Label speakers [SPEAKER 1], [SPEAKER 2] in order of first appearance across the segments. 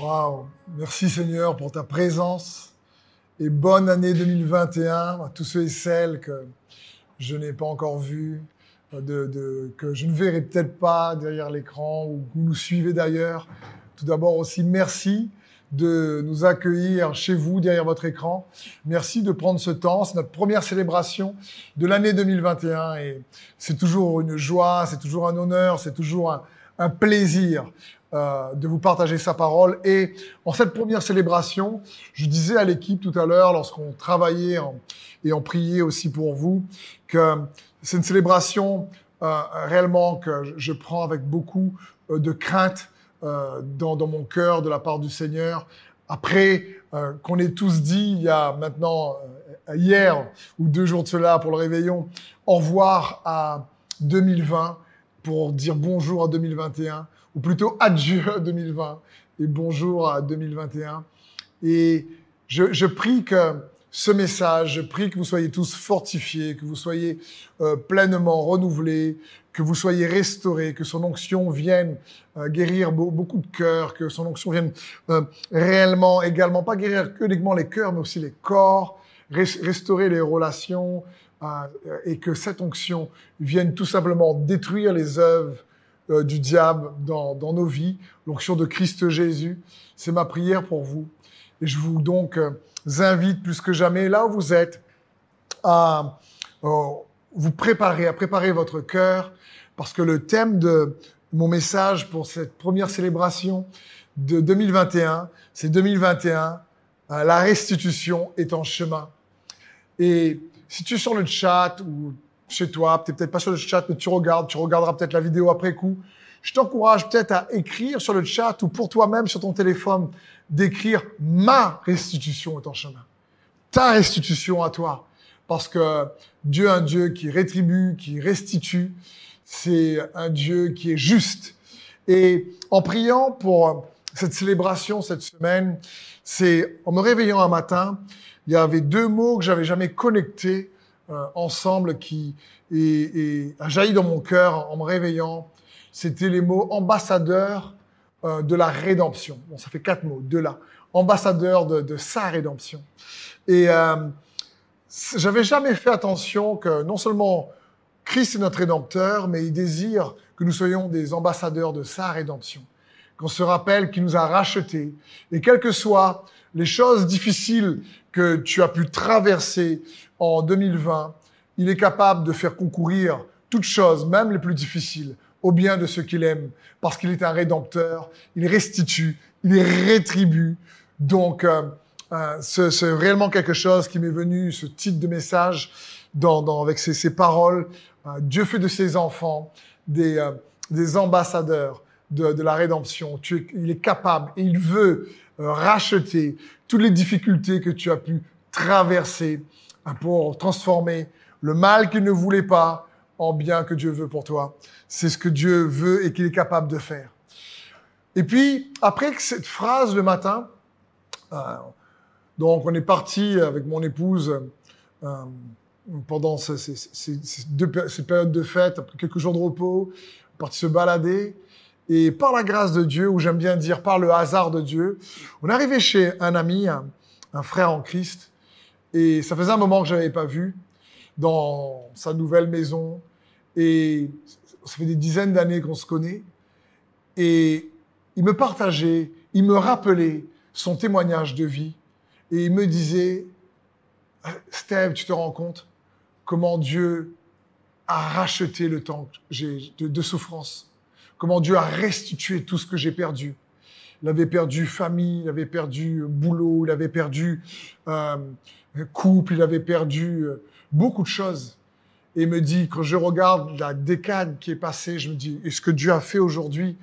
[SPEAKER 1] Waouh Merci Seigneur pour ta présence et bonne année 2021 à tous ceux et celles que je n'ai pas encore vus, que je ne verrai peut-être pas derrière l'écran ou que vous nous suivez d'ailleurs. Tout d'abord aussi merci de nous accueillir chez vous derrière votre écran. Merci de prendre ce temps. C'est notre première célébration de l'année 2021 et c'est toujours une joie, c'est toujours un honneur, c'est toujours un plaisir euh, de vous partager sa parole. Et en cette première célébration, je disais à l'équipe tout à l'heure, lorsqu'on travaillait et on priait aussi pour vous, que c'est une célébration euh, réellement que je- prends avec beaucoup euh, de crainte dans, dans mon cœur de la part du Seigneur. Après qu'on ait tous dit, il y a maintenant, hier ou deux jours de cela pour le réveillon, au revoir à 2020 pour dire bonjour à 2021, ou plutôt adieu à 2020 et bonjour à 2021. Et je, prie que ce message, je prie que vous soyez tous fortifiés, que vous soyez euh, pleinement renouvelés, que vous soyez restaurés, que son onction vienne euh, guérir beau- beaucoup de cœurs, que son onction vienne euh, réellement également, pas guérir que uniquement les cœurs, mais aussi les corps, res- restaurer les relations, et que cette onction vienne tout simplement détruire les œuvres euh, du diable dans, dans nos vies, l'onction de Christ Jésus. C'est ma prière pour vous. Et je vous donc euh, invite plus que jamais, là où vous êtes, à euh, vous préparer, à préparer votre cœur, parce que le thème de mon message pour cette première célébration de 2021, c'est 2021, euh, la restitution est en chemin. Et si tu es sur le chat ou chez toi, tu peut-être pas sur le chat, mais tu regardes, tu regarderas peut-être la vidéo après coup, je t'encourage peut-être à écrire sur le chat ou pour toi-même sur ton téléphone, d'écrire ma restitution est en chemin. Ta restitution à toi. Parce que Dieu est un Dieu qui rétribue, qui restitue. C'est un Dieu qui est juste. Et en priant pour cette célébration cette semaine, c'est en me réveillant un matin, il y avait deux mots que j'avais jamais connectés ensemble qui a jailli dans mon cœur en me réveillant. C'était les mots ambassadeur euh, de la rédemption. Bon, ça fait quatre mots, de là. Ambassadeur de, sa rédemption. Et euh, j'avais jamais fait attention que non seulement Christ est notre rédempteur, mais il désire que nous soyons des ambassadeurs de sa rédemption. Qu'on se rappelle qu'il nous a rachetés. Et quelles que soient les choses difficiles que tu as pu traverser en 2020, il est capable de faire concourir toutes choses, même les plus difficiles, au bien de ceux qu'il aime, parce qu'il est un rédempteur, il restitue, il rétribue. Donc, euh, euh, c'est réellement quelque chose qui m'est venu, ce titre de message, avec ces, paroles. Euh, Dieu fait de ses enfants des, ambassadeurs de, la rédemption. Il est capable et il veut racheter toutes les difficultés que tu as pu traverser pour transformer le mal qu'il ne voulait pas en bien que Dieu veut pour toi. C'est ce que Dieu veut et qu'il est capable de faire. Et puis, après cette phrase le matin, euh, donc on est parti avec mon épouse euh, pendant ces, deux périodes de fête, après quelques jours de repos, on est parti se balader. Et par la grâce de Dieu, ou j'aime bien dire par le hasard de Dieu, on est arrivé chez un ami, un frère en Christ, et ça faisait un moment que je n'avais pas vu dans sa nouvelle maison. Et ça fait des dizaines d'années qu'on se connaît. Et il me partageait, il me rappelait son témoignage de vie. Et il me disait, Steve, tu te rends compte comment Dieu a racheté le temps de, de souffrance, comment Dieu a restitué tout ce que j'ai perdu. Il avait perdu famille, il avait perdu boulot, il avait perdu euh, couple, il avait perdu euh, beaucoup de choses. Et me dit, quand je regarde la décade qui est passée, je me dis, est-ce que Dieu a fait aujourd'hui,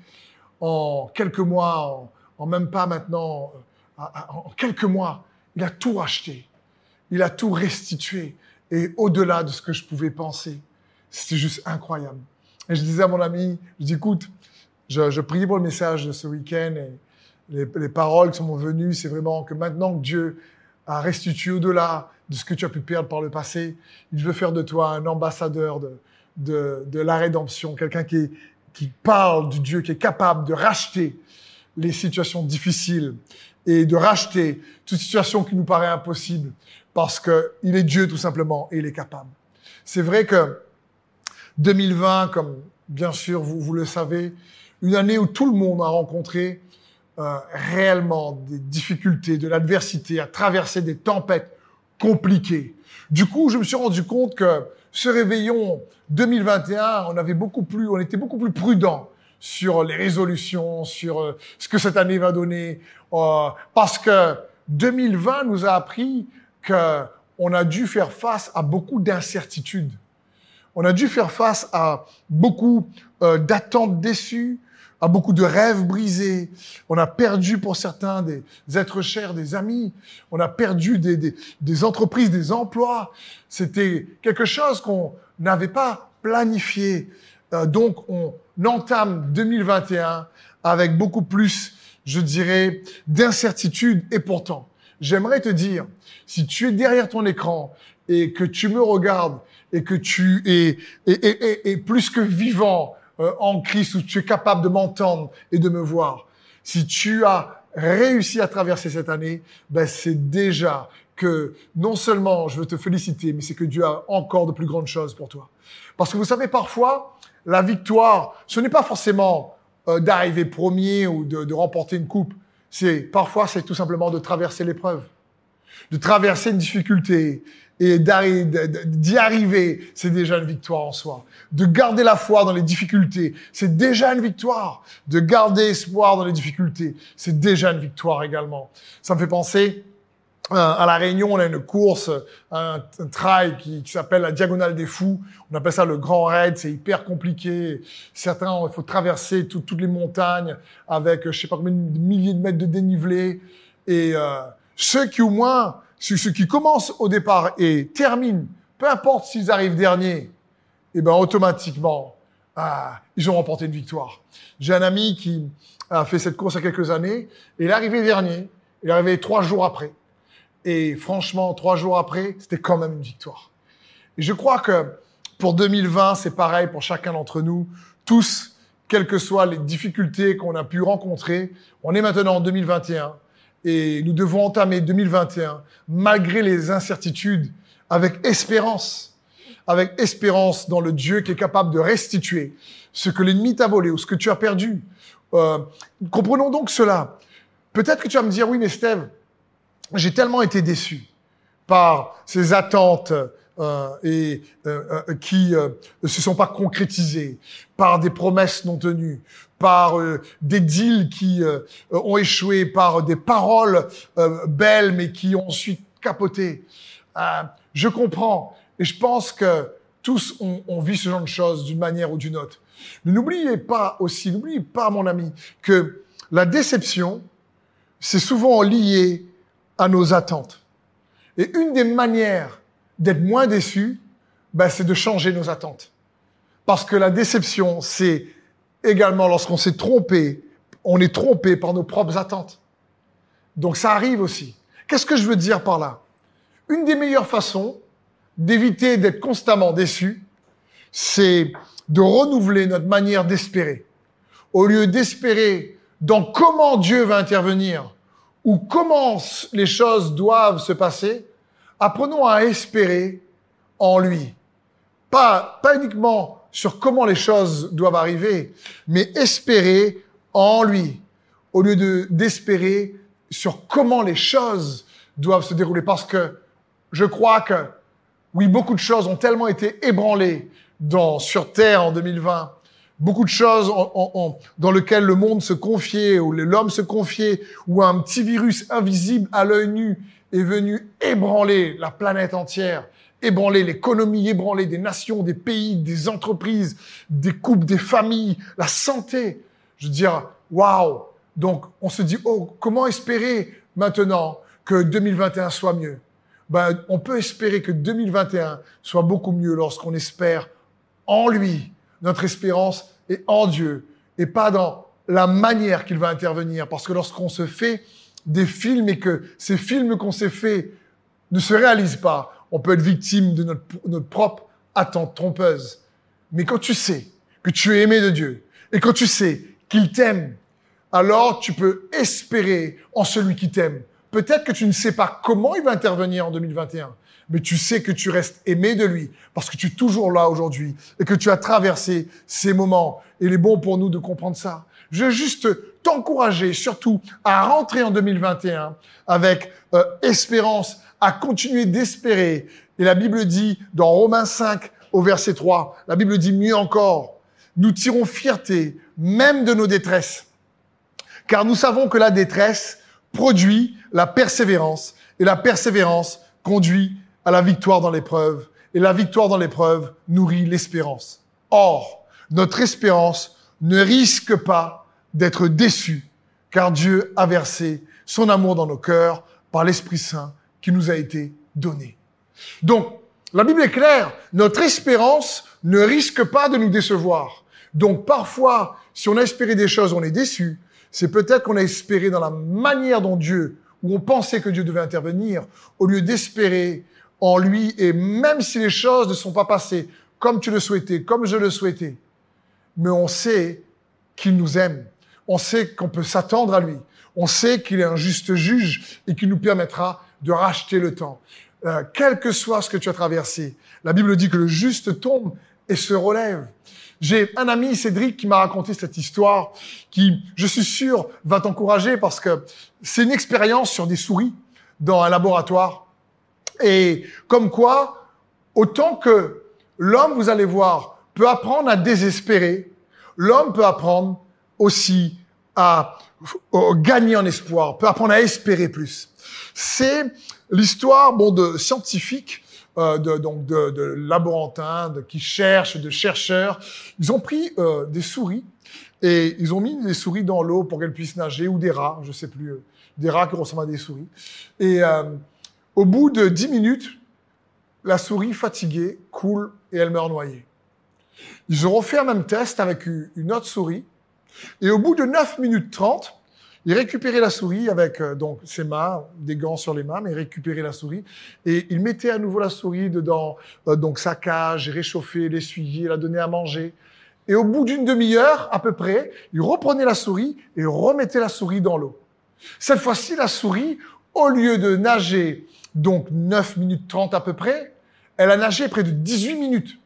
[SPEAKER 1] en quelques mois, en, même pas maintenant, euh, en quelques mois, il a tout racheté. Il a tout restitué. Et au-delà de ce que je pouvais penser, c'était juste incroyable. Et je disais à mon ami, je dis, écoute, je, je priais pour le message de ce week-end et les, les paroles qui sont venues, c'est vraiment que maintenant que Dieu a restitué au-delà de ce que tu as pu perdre par le passé, il veut faire de toi un ambassadeur de, la rédemption, quelqu'un qui, parle du Dieu, qui est capable de racheter les situations difficiles et de racheter toute situation qui nous paraît impossible parce qu'il est Dieu tout simplement et il est capable. C'est vrai que 2020, comme bien sûr vous le savez, une année où tout le monde a rencontré euh, réellement des difficultés, de l'adversité, à traverser des tempêtes compliquées. Du coup, je me suis rendu compte que ce réveillon 2021, on avait beaucoup plus, on était beaucoup plus prudent sur les résolutions, sur euh, ce que cette année va donner, euh, parce que 2020 nous a appris que on a dû faire face à beaucoup d'incertitudes. On a dû faire face à beaucoup d'attentes déçues, à beaucoup de rêves brisés. On a perdu pour certains des êtres chers, des amis. On a perdu des, des, des entreprises, des emplois. C'était quelque chose qu'on n'avait pas planifié. Euh, donc, on entame 2021 avec beaucoup plus, je dirais, d'incertitude. Et pourtant, j'aimerais te dire, si tu es derrière ton écran et que tu me regardes et que tu es, et, plus que vivant euh, en Christ, où tu es capable de m'entendre et de me voir, si tu as réussi à traverser cette année, ben c'est déjà que non seulement je veux te féliciter, mais c'est que Dieu a encore de plus grandes choses pour toi. Parce que vous savez, parfois, la victoire, ce n'est pas forcément euh, d'arriver premier ou de, de remporter une coupe. C'est parfois, c'est tout simplement de traverser l'épreuve, de traverser une difficulté et d'y arriver, c'est déjà une victoire en soi. De garder la foi dans les difficultés, c'est déjà une victoire. De garder espoir dans les difficultés, c'est déjà une victoire également. Ça me fait penser euh, à la Réunion, on a une course, un, trail qui, s'appelle la Diagonale des Fous. On appelle ça le Grand Raid. C'est hyper compliqué. Certains, il faut traverser toutes les montagnes avec, je sais pas combien de milliers de mètres de dénivelé. Et euh, ceux qui, au moins, ceux qui commencent au départ et terminent, peu importe s'ils arrivent derniers, eh ben automatiquement, ah, ils ont remporté une victoire. J'ai un ami qui a fait cette course il y a quelques années. Et il est arrivé dernier. Il est arrivé trois jours après. Et franchement, trois jours après, c'était quand même une victoire. Et je crois que pour 2020, c'est pareil pour chacun d'entre nous. Tous, quelles que soient les difficultés qu'on a pu rencontrer, on est maintenant en 2021 et nous devons entamer 2021 malgré les incertitudes avec espérance, avec espérance dans le Dieu qui est capable de restituer ce que l'ennemi t'a volé ou ce que tu as perdu. Euh, comprenons donc cela. Peut-être que tu vas me dire, oui, mais Steve, j'ai tellement été déçu par ces attentes et euh, euh qui euh, ne se sont pas concrétisées, par des promesses non tenues, par euh, des deals qui ont échoué, par des paroles belles mais qui ont ensuite capoté. je comprends et je pense que tous on, on vit ce genre de choses d'une manière ou d'une autre. Mais n'oubliez pas aussi, n'oubliez pas mon ami, que la déception, c'est souvent lié à nos attentes. Et une des manières d'être moins déçu, ben, c'est de changer nos attentes. Parce que la déception, c'est également lorsqu'on s'est trompé, on est trompé par nos propres attentes. Donc ça arrive aussi. Qu'est-ce que je veux dire par là? Une des meilleures façons d'éviter d'être constamment déçu, c'est de renouveler notre manière d'espérer. Au lieu d'espérer dans comment Dieu va intervenir, ou comment les choses doivent se passer, apprenons à espérer en lui. Pas, uniquement sur comment les choses doivent arriver, mais espérer en lui, au lieu de, d'espérer sur comment les choses doivent se dérouler. Parce que je crois que, oui, beaucoup de choses ont tellement été ébranlées sur Terre en 2020 beaucoup de choses dans lesquelles le monde se confiait, ou l'homme se confiait, où un petit virus invisible à l'œil nu est venu ébranler la planète entière, ébranler l'économie, ébranler des nations, des pays, des entreprises, des couples, des familles, la santé. Je veux dire, waouh Donc, on se dit, oh, comment espérer maintenant que 2021 soit mieux? Ben, On peut espérer que 2021 soit beaucoup mieux lorsqu'on espère en lui, notre espérance est en Dieu et pas dans la manière qu'il va intervenir. Parce que lorsqu'on se fait des films et que ces films qu'on s'est fait ne se réalisent pas, on peut être victime de notre, notre propre attente trompeuse. Mais quand tu sais que tu es aimé de Dieu et quand tu sais qu'il t'aime alors tu peux espérer en celui qui t'aime. Peut-être que tu ne sais pas comment il va intervenir en 2021, mais tu sais que tu restes aimé de lui parce que tu es toujours là aujourd'hui et que tu as traversé ces moments. Et il est bon pour nous de comprendre ça. Je veux juste t'encourager surtout à rentrer en 2021 avec euh, espérance, à continuer d'espérer. Et la Bible dit dans Romains 5 au verset 3, la Bible dit mieux encore, nous tirons fierté même de nos détresses, car nous savons que la détresse produit la persévérance, et la persévérance conduit à la victoire dans l'épreuve, et la victoire dans l'épreuve nourrit l'espérance. Or, notre espérance ne risque pas d'être déçue, car Dieu a versé son amour dans nos cœurs par l'Esprit Saint qui nous a été donné. Donc, la Bible est claire, notre espérance ne risque pas de nous décevoir. Donc parfois, si on a espéré des choses, on est déçu. C'est peut-être qu'on a espéré dans la manière dont Dieu, où on pensait que Dieu devait intervenir, au lieu d'espérer en lui, et même si les choses ne sont pas passées comme tu le souhaitais, comme je le souhaitais, mais on sait qu'il nous aime. On sait qu'on peut s'attendre à lui. On sait qu'il est un juste juge et qu'il nous permettra de racheter le temps. Euh, quel que soit ce que tu as traversé, la Bible dit que le juste tombe et se relève. J'ai un ami, Cédric, qui m'a raconté cette histoire qui, je suis sûr, va t'encourager parce que c'est une expérience sur des souris dans un laboratoire. Et comme quoi, autant que l'homme, vous allez voir, peut apprendre à désespérer, l'homme peut apprendre aussi à, gagner en espoir, peut apprendre à espérer plus. C'est l'histoire bon, de scientifiques euh, de, donc de, de laborantins de, qui cherchent, de chercheurs. Ils ont pris euh, des souris et ils ont mis des souris dans l'eau pour qu'elles puissent nager ou des rats, je sais plus, euh, des rats qui ressemblent à des souris. Et euh, au bout de 10 minutes, la souris fatiguée coule et elle meurt noyée. Ils ont refait un même test avec une autre souris et au bout de 9 minutes 30, il récupérait la souris avec euh, donc ses mains, des gants sur les mains, mais il récupérait la souris et il mettait à nouveau la souris dedans euh, donc sa cage, réchauffait, l'essuyait, la donnait à manger. Et au bout d'une demi-heure à peu près, il reprenait la souris et remettait la souris dans l'eau. Cette fois-ci, la souris, au lieu de nager donc 9 minutes 30 à peu près, elle a nagé près de 18 minutes.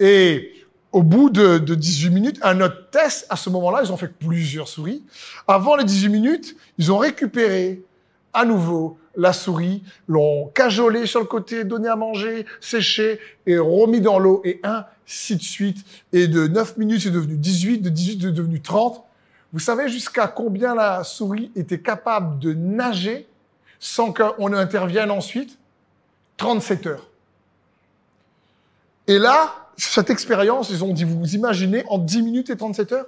[SPEAKER 1] Et au bout de, de, 18 minutes, un autre test, à ce moment-là, ils ont fait plusieurs souris. Avant les 18 minutes, ils ont récupéré à nouveau la souris, l'ont cajolée sur le côté, donné à manger, séché et remis dans l'eau et ainsi de suite. Et de 9 minutes, c'est devenu 18, de 18, c'est devenu 30. Vous savez jusqu'à combien la souris était capable de nager sans qu'on intervienne ensuite? 37 heures. Et là, cette expérience, ils ont dit, vous imaginez, en 10 minutes et 37 heures?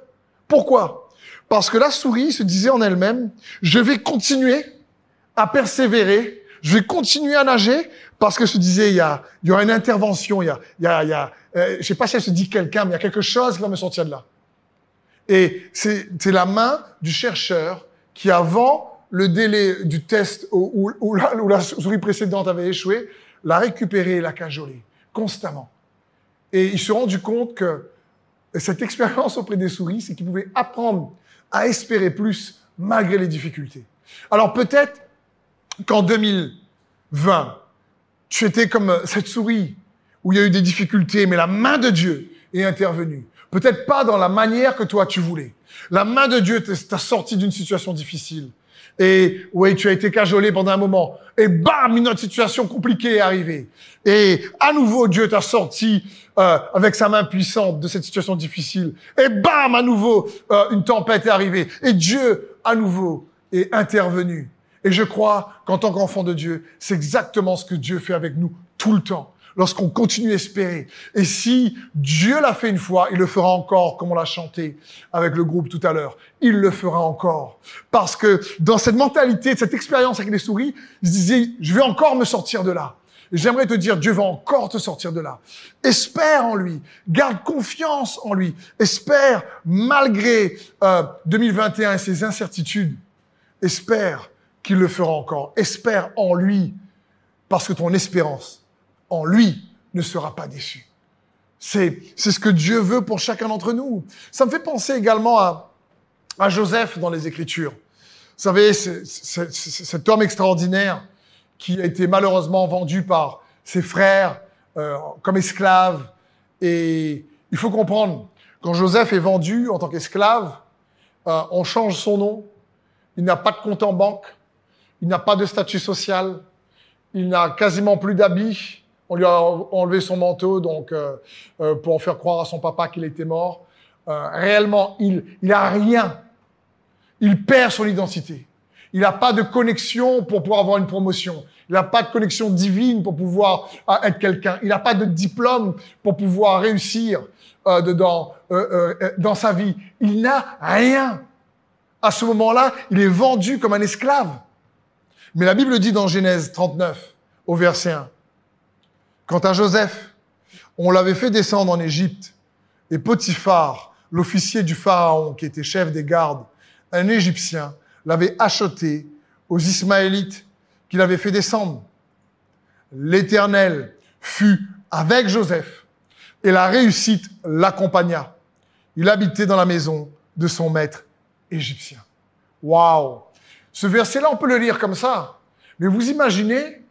[SPEAKER 1] Pourquoi? Parce que la souris se disait en elle-même, je vais continuer à persévérer, je vais continuer à nager, parce que se disait, il y a, il y aura une intervention, il y a, il y a, il y a euh, je sais pas si elle se dit quelqu'un, mais il y a quelque chose qui va me sortir de là. Et c'est la main du chercheur qui, avant le délai du test où, la, où la souris précédente avait échoué, l'a récupéré et l'a cajolé constamment. Et il se rendu compte que cette expérience auprès des souris, c'est qu'ils pouvaient apprendre à espérer plus malgré les difficultés. Alors peut-être qu'en 2020, tu étais comme cette souris où il y a eu des difficultés, mais la main de Dieu est intervenue. Peut-être pas dans la manière que toi tu voulais. La main de Dieu t'a sorti d'une situation difficile. Et oui, tu as été cajolé pendant un moment. Et bam, une autre situation compliquée est arrivée. Et à nouveau, Dieu t'a sorti euh, avec sa main puissante de cette situation difficile. Et bam, à nouveau, euh, une tempête est arrivée. Et Dieu, à nouveau, est intervenu. Et je crois qu'en tant qu'enfant de Dieu, c'est exactement ce que Dieu fait avec nous tout le temps lorsqu'on continue à espérer. Et si Dieu l'a fait une fois, il le fera encore, comme on l'a chanté avec le groupe tout à l'heure. Il le fera encore. Parce que dans cette mentalité, cette expérience avec les souris, il se je vais encore me sortir de là. J'aimerais te dire, Dieu va encore te sortir de là. Espère en lui. Garde confiance en lui. Espère, malgré euh, 2021 et ses incertitudes, espère qu'il le fera encore. Espère en lui. Parce que ton espérance, en lui ne sera pas déçu. C'est, c'est ce que Dieu veut pour chacun d'entre nous. Ça me fait penser également à, à Joseph dans les Écritures. Vous savez, cet homme extraordinaire qui a été malheureusement vendu par ses frères euh, comme esclave. Et il faut comprendre, quand Joseph est vendu en tant qu'esclave, euh, on change son nom, il n'a pas de compte en banque, il n'a pas de statut social, il n'a quasiment plus d'habits, on lui a enlevé son manteau donc euh, euh pour faire croire à son papa qu'il était mort. Euh, réellement, il il a rien. Il perd son identité. Il n'a pas de connexion pour pouvoir avoir une promotion. Il n'a pas de connexion divine pour pouvoir euh, être quelqu'un. Il n'a pas de diplôme pour pouvoir réussir euh, dedans, euh, euh, dans sa vie. Il n'a rien. À ce moment-là, il est vendu comme un esclave. Mais la Bible dit dans Genèse 39, au verset 1, Quant à Joseph, on l'avait fait descendre en Égypte, et Potiphar, l'officier du Pharaon, qui était chef des gardes, un Égyptien, l'avait acheté aux Ismaélites qu'il avait fait descendre. L'Éternel fut avec Joseph et la réussite l'accompagna. Il habitait dans la maison de son maître égyptien. Waouh Ce verset-là, on peut le lire comme ça. Mais vous imaginez,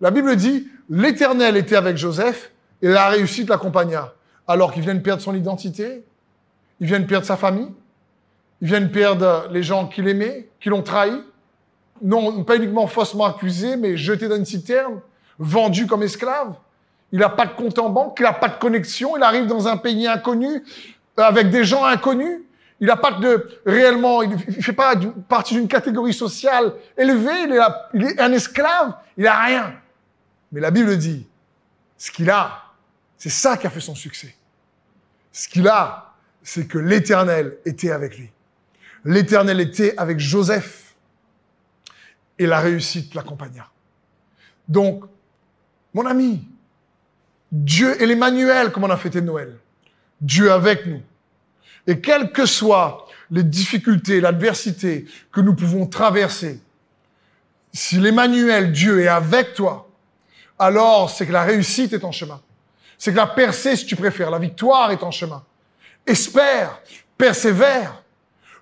[SPEAKER 1] la Bible dit, l'Éternel était avec Joseph et la réussite l'accompagna. Alors qu'il vient de perdre son identité, il vient de perdre sa famille, il vient de perdre les gens qu'il aimait, qui l'ont trahi, non pas uniquement faussement accusé, mais jeté dans une citerne, vendu comme esclave. Il n'a pas de compte en banque, il n'a pas de connexion, il arrive dans un pays inconnu, avec des gens inconnus. Il n'a pas de réellement, il ne fait pas partie d'une catégorie sociale élevée, il est, il est un esclave, il n'a rien. Mais la Bible dit, ce qu'il a, c'est ça qui a fait son succès. Ce qu'il a, c'est que l'Éternel était avec lui. L'Éternel était avec Joseph et la réussite l'accompagna. Donc, mon ami, Dieu et l'Emmanuel, comme on a fêté Noël, Dieu avec nous. Et quelles que soient les difficultés, l'adversité que nous pouvons traverser, si l'Emmanuel, Dieu, est avec toi, alors c'est que la réussite est en chemin. C'est que la percée, si tu préfères, la victoire est en chemin. Espère, persévère.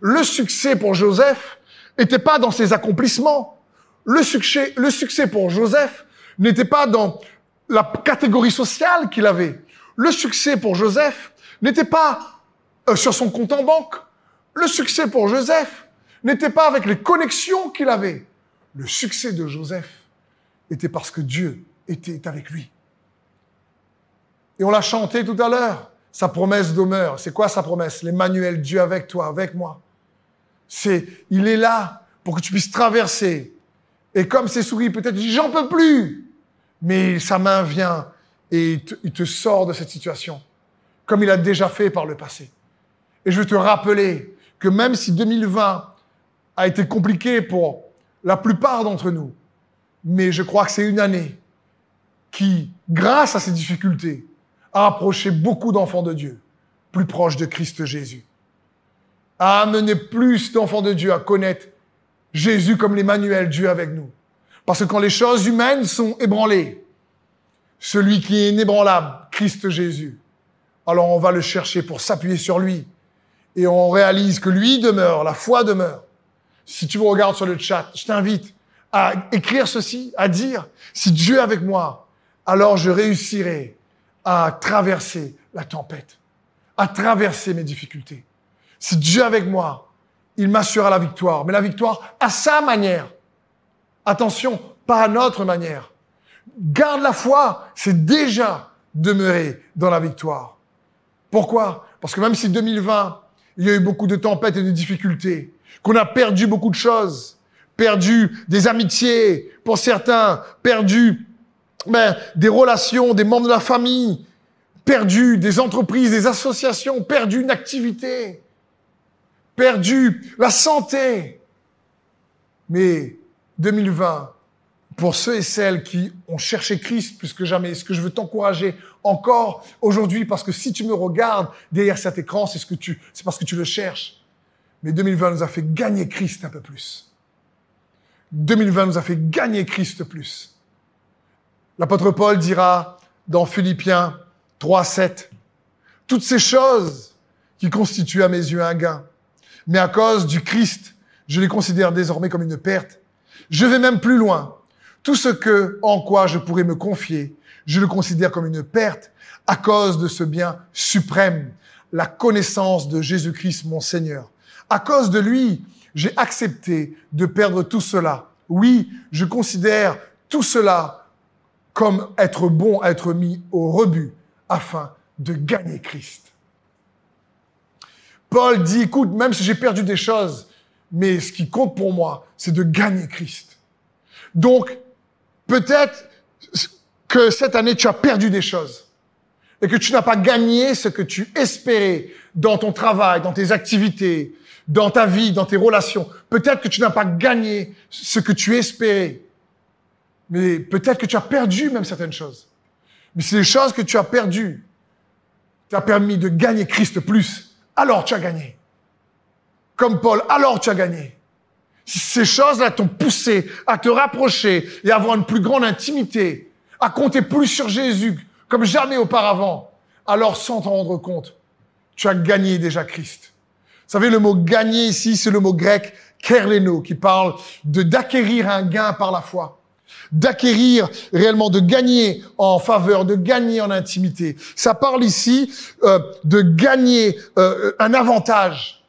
[SPEAKER 1] Le succès pour Joseph n'était pas dans ses accomplissements. Le succès, le succès pour Joseph n'était pas dans la catégorie sociale qu'il avait. Le succès pour Joseph n'était pas euh, sur son compte en banque. Le succès pour Joseph n'était pas avec les connexions qu'il avait. Le succès de Joseph était parce que Dieu était avec lui. Et on l'a chanté tout à l'heure, sa promesse demeure. C'est quoi sa promesse? L'Emmanuel, Dieu avec toi, avec moi. C'est, il est là pour que tu puisses traverser. Et comme ses souris, peut-être, j'en peux plus. Mais sa main vient et il te sort de cette situation. Comme il a déjà fait par le passé. Et je veux te rappeler que même si 2020 a été compliqué pour la plupart d'entre nous, mais je crois que c'est une année qui, grâce à ces difficultés, a approché beaucoup d'enfants de Dieu plus proches de Christ Jésus, a amené plus d'enfants de Dieu à connaître Jésus comme l'Emmanuel, Dieu avec nous. Parce que quand les choses humaines sont ébranlées, celui qui est inébranlable, Christ Jésus, alors on va le chercher pour s'appuyer sur lui. Et on réalise que lui demeure, la foi demeure. Si tu me regardes sur le chat, je t'invite à écrire ceci, à dire, si Dieu est avec moi, alors je réussirai à traverser la tempête, à traverser mes difficultés. Si Dieu avec moi, il m'assurera la victoire, mais la victoire à sa manière. Attention, pas à notre manière. Garde la foi, c'est déjà demeurer dans la victoire. Pourquoi? Parce que même si 2020, il y a eu beaucoup de tempêtes et de difficultés, qu'on a perdu beaucoup de choses, perdu des amitiés pour certains, perdu ben, des relations, des membres de la famille, perdu des entreprises, des associations, perdu une activité, perdu la santé. Mais 2020, pour ceux et celles qui ont cherché Christ plus que jamais, ce que je veux t'encourager encore aujourd'hui, parce que si tu me regardes derrière cet écran, c'est ce c'est parce que tu le cherches. Mais 2020 nous a fait gagner Christ un peu plus. 2020 nous a fait gagner Christ plus. L'apôtre Paul dira dans Philippiens 3, 7, toutes ces choses qui constituent à mes yeux un gain, mais à cause du Christ, je les considère désormais comme une perte. Je vais même plus loin. Tout ce que, en quoi je pourrais me confier, je le considère comme une perte à cause de ce bien suprême, la connaissance de Jésus-Christ mon Seigneur. À cause de lui, j'ai accepté de perdre tout cela. Oui, je considère tout cela comme être bon, être mis au rebut afin de gagner Christ. Paul dit, écoute, même si j'ai perdu des choses, mais ce qui compte pour moi, c'est de gagner Christ. Donc, peut-être que cette année, tu as perdu des choses et que tu n'as pas gagné ce que tu espérais dans ton travail, dans tes activités, dans ta vie, dans tes relations. Peut-être que tu n'as pas gagné ce que tu espérais, mais peut-être que tu as perdu même certaines choses. Mais c'est les choses que tu as perdues t'as permis de gagner Christ plus, alors tu as gagné. Comme Paul, alors tu as gagné. Si ces choses-là t'ont poussé à te rapprocher et à avoir une plus grande intimité, à compter plus sur Jésus comme jamais auparavant, alors sans t'en rendre compte, tu as gagné déjà Christ. Vous savez, le mot gagner ici, c'est le mot grec kerleno, qui parle de d'acquérir un gain par la foi d'acquérir réellement, de gagner en faveur, de gagner en intimité. Ça parle ici euh, de gagner euh, un avantage.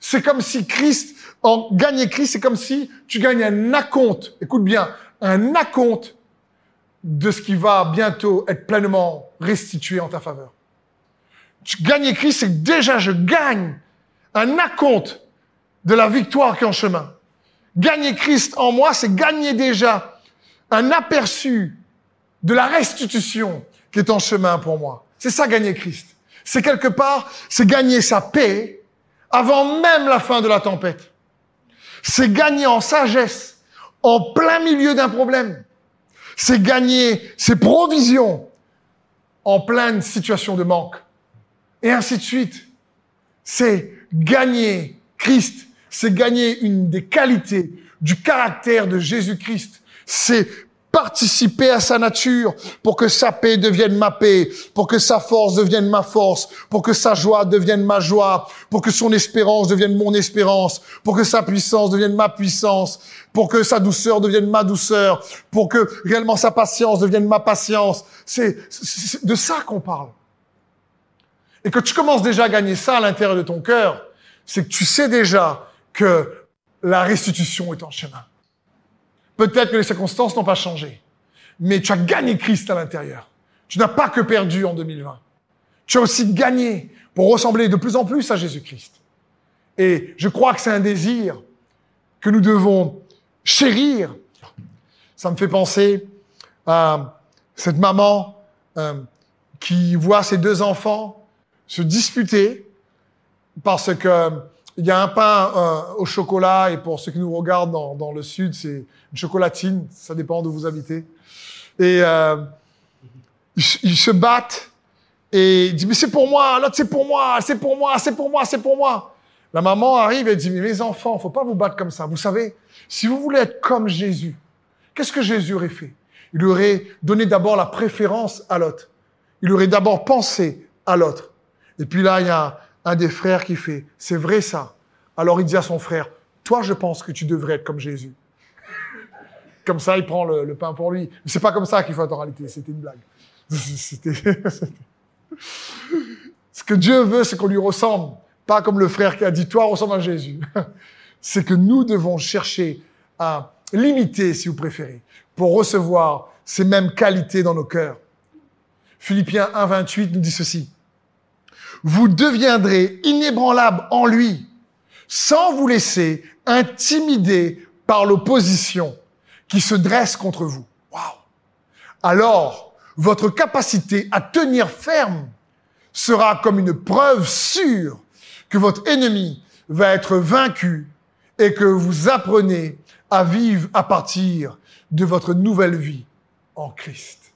[SPEAKER 1] C'est comme si Christ, en gagner Christ, c'est comme si tu gagnes un acompte. Écoute bien, un acompte de ce qui va bientôt être pleinement restitué en ta faveur. Tu gagner Christ, c'est déjà je gagne un acompte de la victoire qui est en chemin. Gagner Christ en moi, c'est gagner déjà un aperçu de la restitution qui est en chemin pour moi. C'est ça gagner Christ. C'est quelque part, c'est gagner sa paix avant même la fin de la tempête. C'est gagner en sagesse en plein milieu d'un problème. C'est gagner ses provisions en pleine situation de manque. Et ainsi de suite. C'est gagner Christ. C'est gagner une des qualités du caractère de Jésus-Christ c'est participer à sa nature pour que sa paix devienne ma paix, pour que sa force devienne ma force, pour que sa joie devienne ma joie, pour que son espérance devienne mon espérance, pour que sa puissance devienne ma puissance, pour que sa douceur devienne ma douceur, pour que réellement sa patience devienne ma patience. C'est de ça qu'on parle. Et que tu commences déjà à gagner ça à l'intérieur de ton cœur, c'est que tu sais déjà que la restitution est en chemin. Peut-être que les circonstances n'ont pas changé, mais tu as gagné Christ à l'intérieur. Tu n'as pas que perdu en 2020. Tu as aussi gagné pour ressembler de plus en plus à Jésus-Christ. Et je crois que c'est un désir que nous devons chérir. Ça me fait penser à cette maman euh, qui voit ses deux enfants se disputer parce que il y a un pain euh, au chocolat, et pour ceux qui nous regardent dans, le sud, c'est une chocolatine, ça dépend d'où vous habitez. Et euh, ils, se battent, et ils disent, mais c'est pour moi, l'autre c'est pour moi, c'est pour moi, c'est pour moi, c'est pour moi. La maman arrive et dit, mais mes enfants, faut pas vous battre comme ça. Vous savez, si vous voulez être comme Jésus, qu'est-ce que Jésus aurait fait? Il aurait donné d'abord la préférence à l'autre. Il aurait d'abord pensé à l'autre. Et puis là, il y a un des frères qui fait, c'est vrai ça. Alors il dit à son frère, toi je pense que tu devrais être comme Jésus. Comme ça, il prend le, pain pour lui. Mais c'est pas comme ça qu'il faut être en réalité, c'était une blague. Ce que Dieu veut, c'est qu'on lui ressemble. Pas comme le frère qui a dit, toi ressemble à Jésus. C'est que nous devons chercher à limiter, si vous préférez, pour recevoir ces mêmes qualités dans nos cœurs. Philippiens 1, 28 nous dit ceci vous deviendrez inébranlable en lui, sans vous laisser intimider par l'opposition qui se dresse contre vous. Wow. Alors, votre capacité à tenir ferme sera comme une preuve sûre que votre ennemi va être vaincu et que vous apprenez à vivre à partir de votre nouvelle vie en Christ.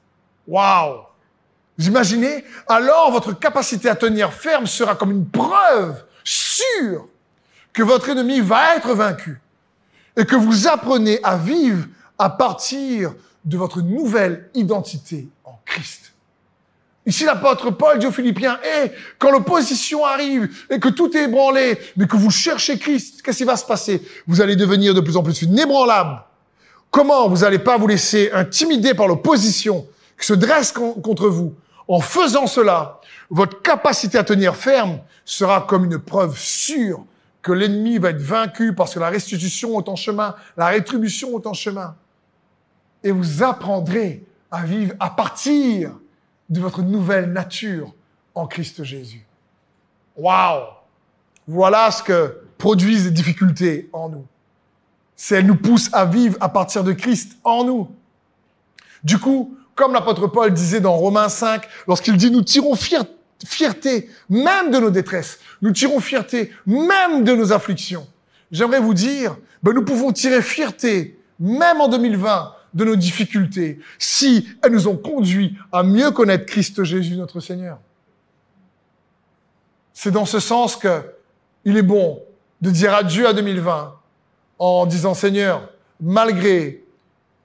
[SPEAKER 1] Waouh vous imaginez? Alors votre capacité à tenir ferme sera comme une preuve sûre que votre ennemi va être vaincu et que vous apprenez à vivre à partir de votre nouvelle identité en Christ. Ici, l'apôtre Paul dit aux Philippiens, hé, quand l'opposition arrive et que tout est ébranlé, mais que vous cherchez Christ, qu'est-ce qui va se passer? Vous allez devenir de plus en plus inébranlable. Comment vous n'allez pas vous laisser intimider par l'opposition qui se dresse contre vous? En faisant cela, votre capacité à tenir ferme sera comme une preuve sûre que l'ennemi va être vaincu parce que la restitution est en chemin, la rétribution est en chemin. Et vous apprendrez à vivre à partir de votre nouvelle nature en Christ Jésus. Waouh Voilà ce que produisent les difficultés en nous. C'est elles nous poussent à vivre à partir de Christ en nous. Du coup, comme l'apôtre Paul disait dans Romains 5, lorsqu'il dit nous tirons fierté même de nos détresses, nous tirons fierté même de nos afflictions. J'aimerais vous dire, ben nous pouvons tirer fierté même en 2020 de nos difficultés si elles nous ont conduits à mieux connaître Christ Jésus notre Seigneur. C'est dans ce sens que il est bon de dire adieu à 2020 en disant Seigneur, malgré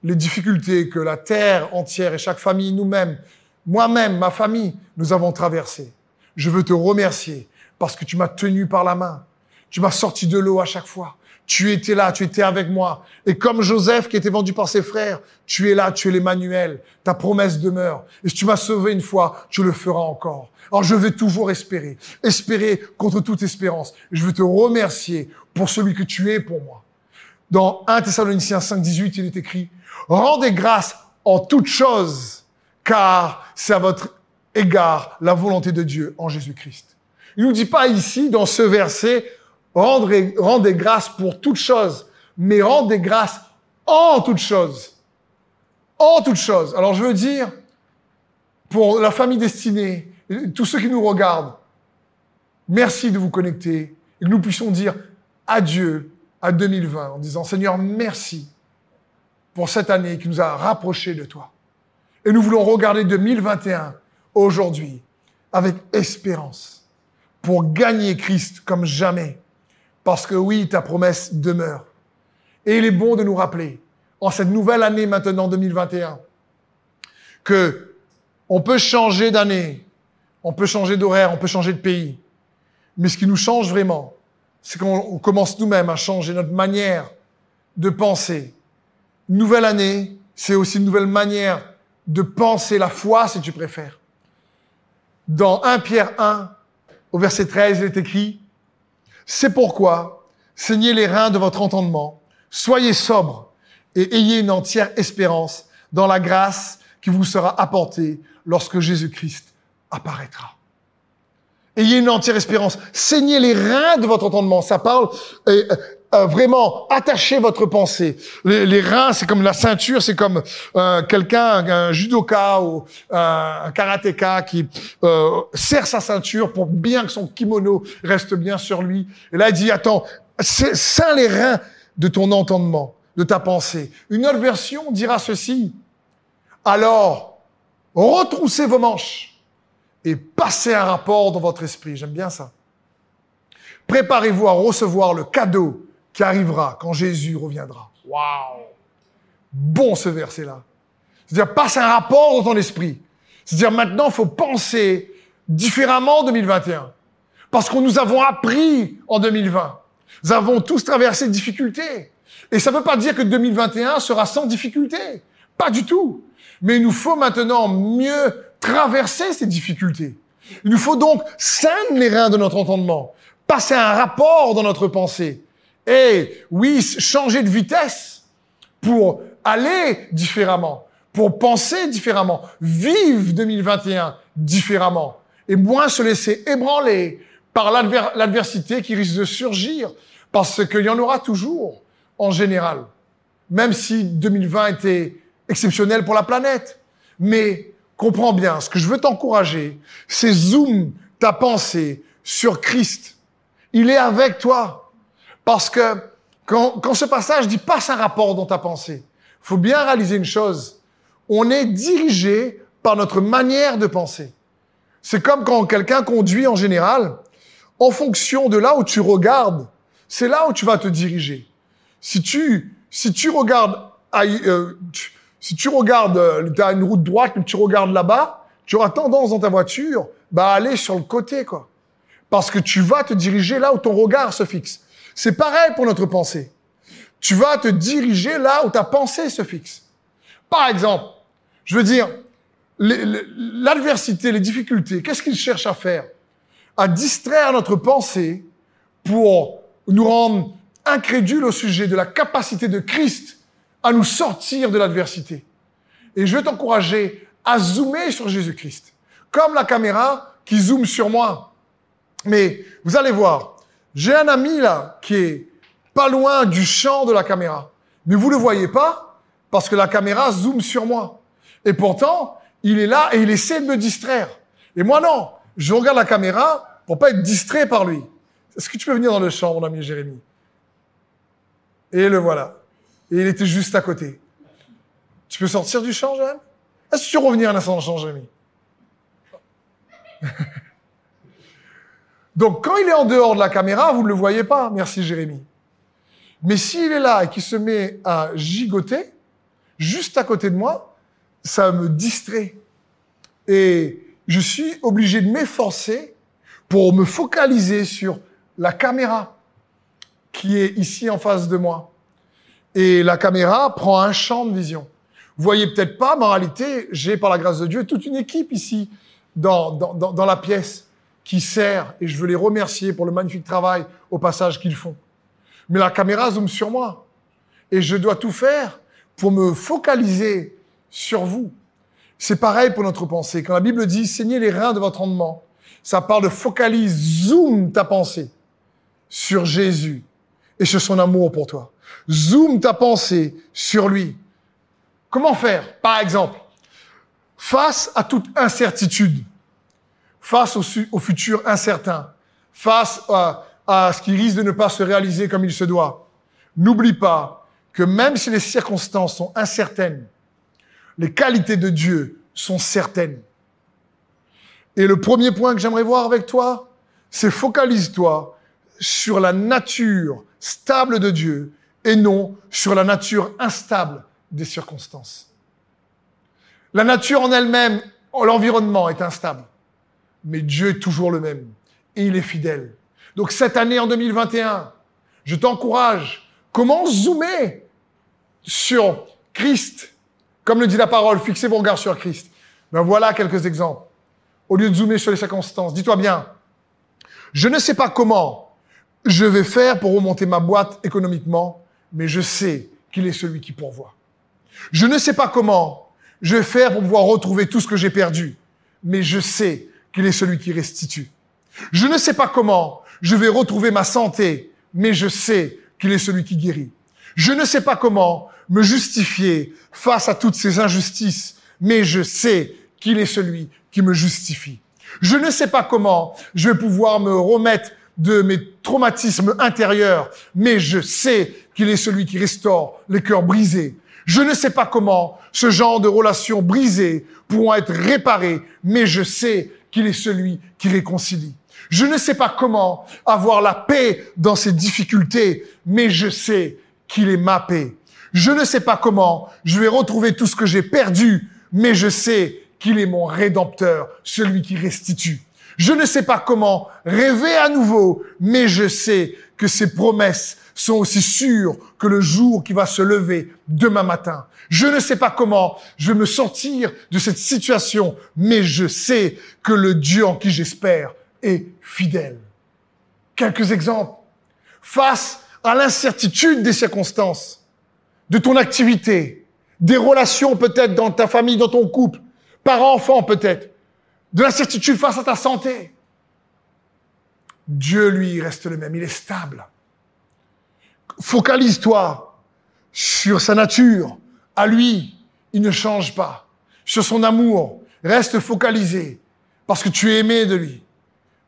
[SPEAKER 1] les difficultés que la terre entière et chaque famille, nous-mêmes, moi-même, ma famille, nous avons traversées, je veux te remercier parce que tu m'as tenu par la main. Tu m'as sorti de l'eau à chaque fois. Tu étais là, tu étais avec moi. Et comme Joseph qui était vendu par ses frères, tu es là, tu es l'Emmanuel. Ta promesse demeure. Et si tu m'as sauvé une fois, tu le feras encore. Alors je vais toujours espérer. Espérer contre toute espérance. je veux te remercier pour celui que tu es pour moi. Dans 1 Thessaloniciens 5, 18, il est écrit, rendez grâce en toutes choses, car c'est à votre égard la volonté de Dieu en Jésus-Christ. Il nous dit pas ici, dans ce verset, rendez, rendez grâce pour toutes choses, mais rendez grâce en toutes choses. En toutes choses. Alors je veux dire, pour la famille destinée, tous ceux qui nous regardent, merci de vous connecter et que nous puissions dire adieu à 2020 en disant Seigneur, merci pour cette année qui nous a rapprochés de toi. Et nous voulons regarder 2021 aujourd'hui avec espérance pour gagner Christ comme jamais parce que oui, ta promesse demeure. Et il est bon de nous rappeler, en cette nouvelle année maintenant 2021, que on peut changer d'année, on peut changer d'horaire, on peut changer de pays. Mais ce qui nous change vraiment, c'est qu'on commence nous-mêmes à changer notre manière de penser. Nouvelle année, c'est aussi une nouvelle manière de penser la foi, si tu préfères. Dans 1 Pierre 1, au verset 13, il est écrit, c'est pourquoi, saignez les reins de votre entendement, soyez sobres et ayez une entière espérance dans la grâce qui vous sera apportée lorsque Jésus-Christ apparaîtra. Ayez une entière espérance. Saignez les reins de votre entendement. Ça parle euh, vraiment attachez votre pensée. Les, reins, c'est comme la ceinture, c'est comme euh, quelqu'un, un judoka ou un karatéka qui serre sa ceinture pour bien que son kimono reste bien sur lui. Et là, il dit attends, ceins les reins de ton entendement, de ta pensée. Une autre version dira ceci. Alors, retroussez vos manches et passez un rapport dans votre esprit. J'aime bien ça. Préparez-vous à recevoir le cadeau qui arrivera quand Jésus reviendra. Waouh Bon ce verset-là. C'est-à-dire, passe un rapport dans ton esprit. C'est-à-dire, maintenant, il faut penser différemment en 2021. Parce que nous avons appris en 2020. Nous avons tous traversé des difficultés. Et ça ne veut pas dire que 2021 sera sans difficulté. Pas du tout. Mais il nous faut maintenant mieux traverser ces difficultés. Il nous faut donc saindre les reins de notre entendement, passer un rapport dans notre pensée. Et oui, changer de vitesse pour aller différemment, pour penser différemment, vivre 2021 différemment, et moins se laisser ébranler par l'adversité qui risque de surgir, parce qu'il y en aura toujours en général, même si 2020 était exceptionnel pour la planète. Mais comprends bien, ce que je veux t'encourager, c'est zoom ta pensée sur Christ. Il est avec toi. Parce que quand, quand ce passage dit passe un rapport dans ta pensée, faut bien réaliser une chose. On est dirigé par notre manière de penser. C'est comme quand quelqu'un conduit en général, en fonction de là où tu regardes, c'est là où tu vas te diriger. Si tu, si tu regardes, euh, si tu regardes, euh, as une route droite, mais tu regardes là-bas, tu auras tendance dans ta voiture bah, à aller sur le côté, quoi. Parce que tu vas te diriger là où ton regard se fixe. C'est pareil pour notre pensée. Tu vas te diriger là où ta pensée se fixe. Par exemple, je veux dire, l'adversité, les difficultés, qu'est-ce qu'ils cherchent à faire? À distraire notre pensée pour nous rendre incrédules au sujet de la capacité de Christ à nous sortir de l'adversité. Et je veux t'encourager à zoomer sur Jésus-Christ, comme la caméra qui zoome sur moi. Mais vous allez voir, j'ai un ami là qui est pas loin du champ de la caméra, mais vous le voyez pas parce que la caméra zoome sur moi. Et pourtant, il est là et il essaie de me distraire. Et moi non, je regarde la caméra pour pas être distrait par lui. Est-ce que tu peux venir dans le champ, mon ami Jérémy? Et le voilà. Et il était juste à côté. Tu peux sortir du champ, Jérémy? Est-ce que tu peux revenir un instant dans le champ, Jérémy? Donc, quand il est en dehors de la caméra, vous ne le voyez pas. Merci, Jérémy. Mais s'il est là et qu'il se met à gigoter, juste à côté de moi, ça me distrait. Et je suis obligé de m'efforcer pour me focaliser sur la caméra qui est ici en face de moi. Et la caméra prend un champ de vision. Vous voyez peut-être pas, mais en réalité, j'ai par la grâce de Dieu toute une équipe ici dans, dans, dans la pièce qui sert, et je veux les remercier pour le magnifique travail au passage qu'ils font. Mais la caméra zoome sur moi. Et je dois tout faire pour me focaliser sur vous. C'est pareil pour notre pensée. Quand la Bible dit saignez les reins de votre rendement, ça parle de focalise, zoom ta pensée sur Jésus et sur son amour pour toi. Zoom ta pensée sur lui. Comment faire? Par exemple, face à toute incertitude, face au, futur incertain, face à, à ce qui risque de ne pas se réaliser comme il se doit, n'oublie pas que même si les circonstances sont incertaines, les qualités de Dieu sont certaines. Et le premier point que j'aimerais voir avec toi, c'est focalise-toi sur la nature stable de Dieu et non sur la nature instable des circonstances. La nature en elle-même, l'environnement est instable, mais Dieu est toujours le même et il est fidèle. Donc cette année en 2021, je t'encourage, comment zoomer sur Christ, comme le dit la parole, fixez vos regards sur Christ. Ben voilà quelques exemples. Au lieu de zoomer sur les circonstances, dis-toi bien, je ne sais pas comment je vais faire pour remonter ma boîte économiquement, mais je sais qu'il est celui qui pourvoit. Je ne sais pas comment je vais faire pour pouvoir retrouver tout ce que j'ai perdu, mais je sais qu'il est celui qui restitue. Je ne sais pas comment je vais retrouver ma santé, mais je sais qu'il est celui qui guérit. Je ne sais pas comment me justifier face à toutes ces injustices, mais je sais qu'il est celui qui me justifie. Je ne sais pas comment je vais pouvoir me remettre de mes traumatismes intérieurs, mais je sais qu'il est celui qui restaure les cœurs brisés. Je ne sais pas comment ce genre de relations brisées pourront être réparées, mais je sais qu'il est celui qui réconcilie. Je ne sais pas comment avoir la paix dans ces difficultés, mais je sais qu'il est ma paix. Je ne sais pas comment je vais retrouver tout ce que j'ai perdu, mais je sais qu'il est mon rédempteur, celui qui restitue. Je ne sais pas comment rêver à nouveau, mais je sais que ses promesses sont aussi sûres que le jour qui va se lever demain matin. Je ne sais pas comment je vais me sortir de cette situation, mais je sais que le Dieu en qui j'espère est fidèle. Quelques exemples. Face à l'incertitude des circonstances, de ton activité, des relations peut-être dans ta famille, dans ton couple, parents-enfants peut-être, de l'incertitude face à ta santé. Dieu, lui, reste le même, il est stable. Focalise-toi sur sa nature. À lui, il ne change pas. Sur son amour, reste focalisé parce que tu es aimé de lui.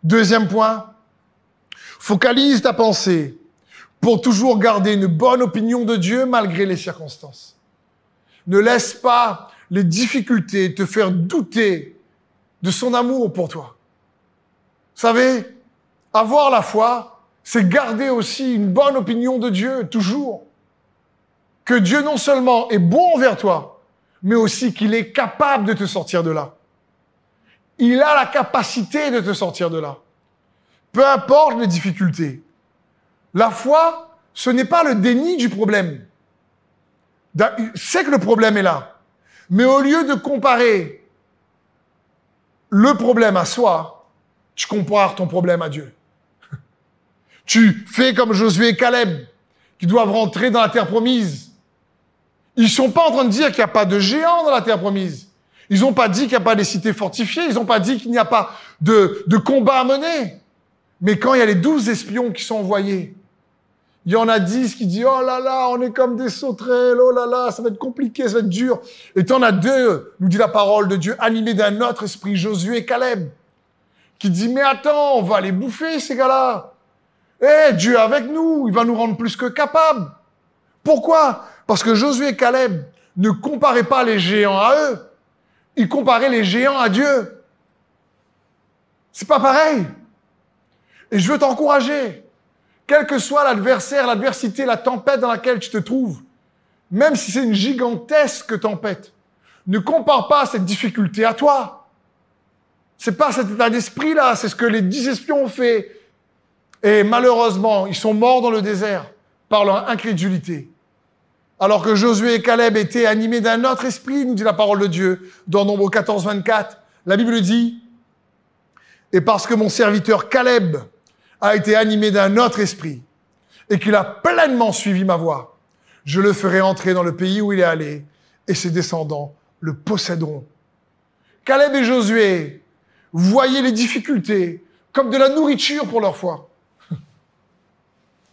[SPEAKER 1] Deuxième point, focalise ta pensée pour toujours garder une bonne opinion de Dieu malgré les circonstances. Ne laisse pas les difficultés te faire douter de son amour pour toi. Vous savez, avoir la foi, c'est garder aussi une bonne opinion de Dieu, toujours. Que Dieu non seulement est bon envers toi, mais aussi qu'il est capable de te sortir de là. il a la capacité de te sortir de là. Peu importe les difficultés. La foi, ce n'est pas le déni du problème. C'est que le problème est là. Mais au lieu de comparer le problème à soi, tu compares ton problème à Dieu. Tu fais comme Josué et Caleb, qui doivent rentrer dans la terre promise. Ils sont pas en train de dire qu'il n'y a pas de géants dans la terre promise. Ils n'ont pas dit qu'il n'y a pas des cités fortifiées. Ils n'ont pas dit qu'il n'y a pas de, de combat à mener. Mais quand il y a les douze espions qui sont envoyés, il y en a dix qui disent, oh là là, on est comme des sauterelles, oh là là, ça va être compliqué, ça va être dur. Et tu en as deux, nous dit la parole de Dieu, animés d'un autre esprit, Josué et Caleb, qui dit, mais attends, on va les bouffer, ces gars-là. Eh, Dieu avec nous, il va nous rendre plus que capables. Pourquoi? Parce que Josué et Caleb ne comparaient pas les géants à eux, ils comparaient les géants à Dieu. C'est pas pareil. Et je veux t'encourager. Quel que soit l'adversaire, l'adversité, la tempête dans laquelle tu te trouves, même si c'est une gigantesque tempête, ne compare pas cette difficulté à toi. C'est pas cet état d'esprit-là, c'est ce que les dix espions ont fait. Et malheureusement, ils sont morts dans le désert par leur incrédulité. Alors que Josué et Caleb étaient animés d'un autre esprit, nous dit la parole de Dieu, dans Nombre 14, 24. La Bible dit, et parce que mon serviteur Caleb a été animé d'un autre esprit et qu'il a pleinement suivi ma voie, je le ferai entrer dans le pays où il est allé et ses descendants le posséderont. Caleb et Josué voyaient les difficultés comme de la nourriture pour leur foi.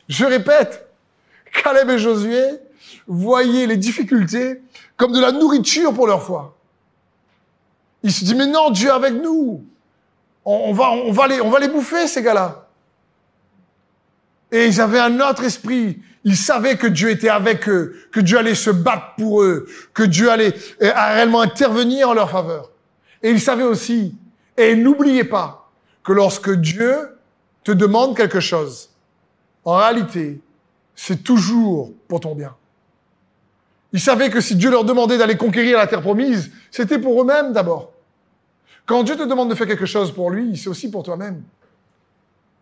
[SPEAKER 1] Je répète, Caleb et Josué voyaient les difficultés comme de la nourriture pour leur foi. Ils se disent, mais non, Dieu avec nous. On va les bouffer, ces gars-là. Et ils avaient un autre esprit. Ils savaient que Dieu était avec eux, que Dieu allait se battre pour eux, que Dieu allait euh, réellement intervenir en leur faveur. Et ils savaient aussi, et n'oubliez pas, que lorsque Dieu te demande quelque chose, en réalité, c'est toujours pour ton bien. Ils savaient que si Dieu leur demandait d'aller conquérir la terre promise, c'était pour eux-mêmes d'abord. Quand Dieu te demande de faire quelque chose pour lui, c'est aussi pour toi-même.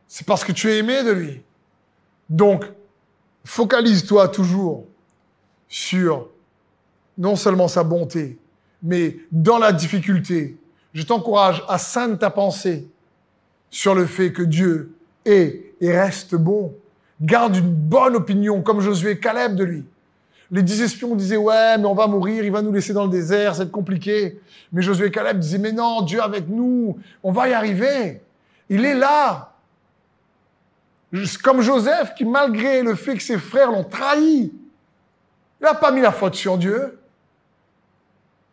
[SPEAKER 1] C'est parce que tu es aimé de lui. Donc, focalise-toi toujours sur non seulement sa bonté, mais dans la difficulté, je t'encourage à scindre ta pensée sur le fait que Dieu est et reste bon. Garde une bonne opinion, comme Josué et Caleb de lui. Les dix espions disaient, ouais, mais on va mourir, il va nous laisser dans le désert, c'est compliqué. Mais Josué et Caleb disaient, mais non, Dieu avec nous, on va y arriver. Il est là. Comme Joseph, qui malgré le fait que ses frères l'ont trahi, n'a pas mis la faute sur Dieu.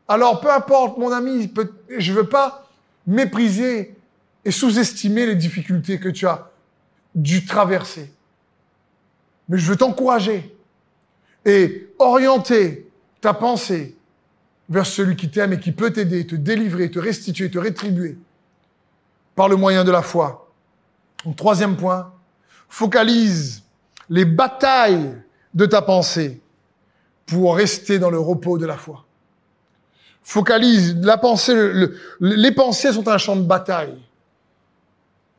[SPEAKER 1] Alors, peu importe, mon ami, je ne veux pas mépriser et sous-estimer les difficultés que tu as dû traverser. Mais je veux t'encourager et orienter ta pensée vers celui qui t'aime et qui peut t'aider, te délivrer, te restituer, te rétribuer par le moyen de la foi. Donc, troisième point, Focalise les batailles de ta pensée pour rester dans le repos de la foi. Focalise la pensée, les pensées sont un champ de bataille.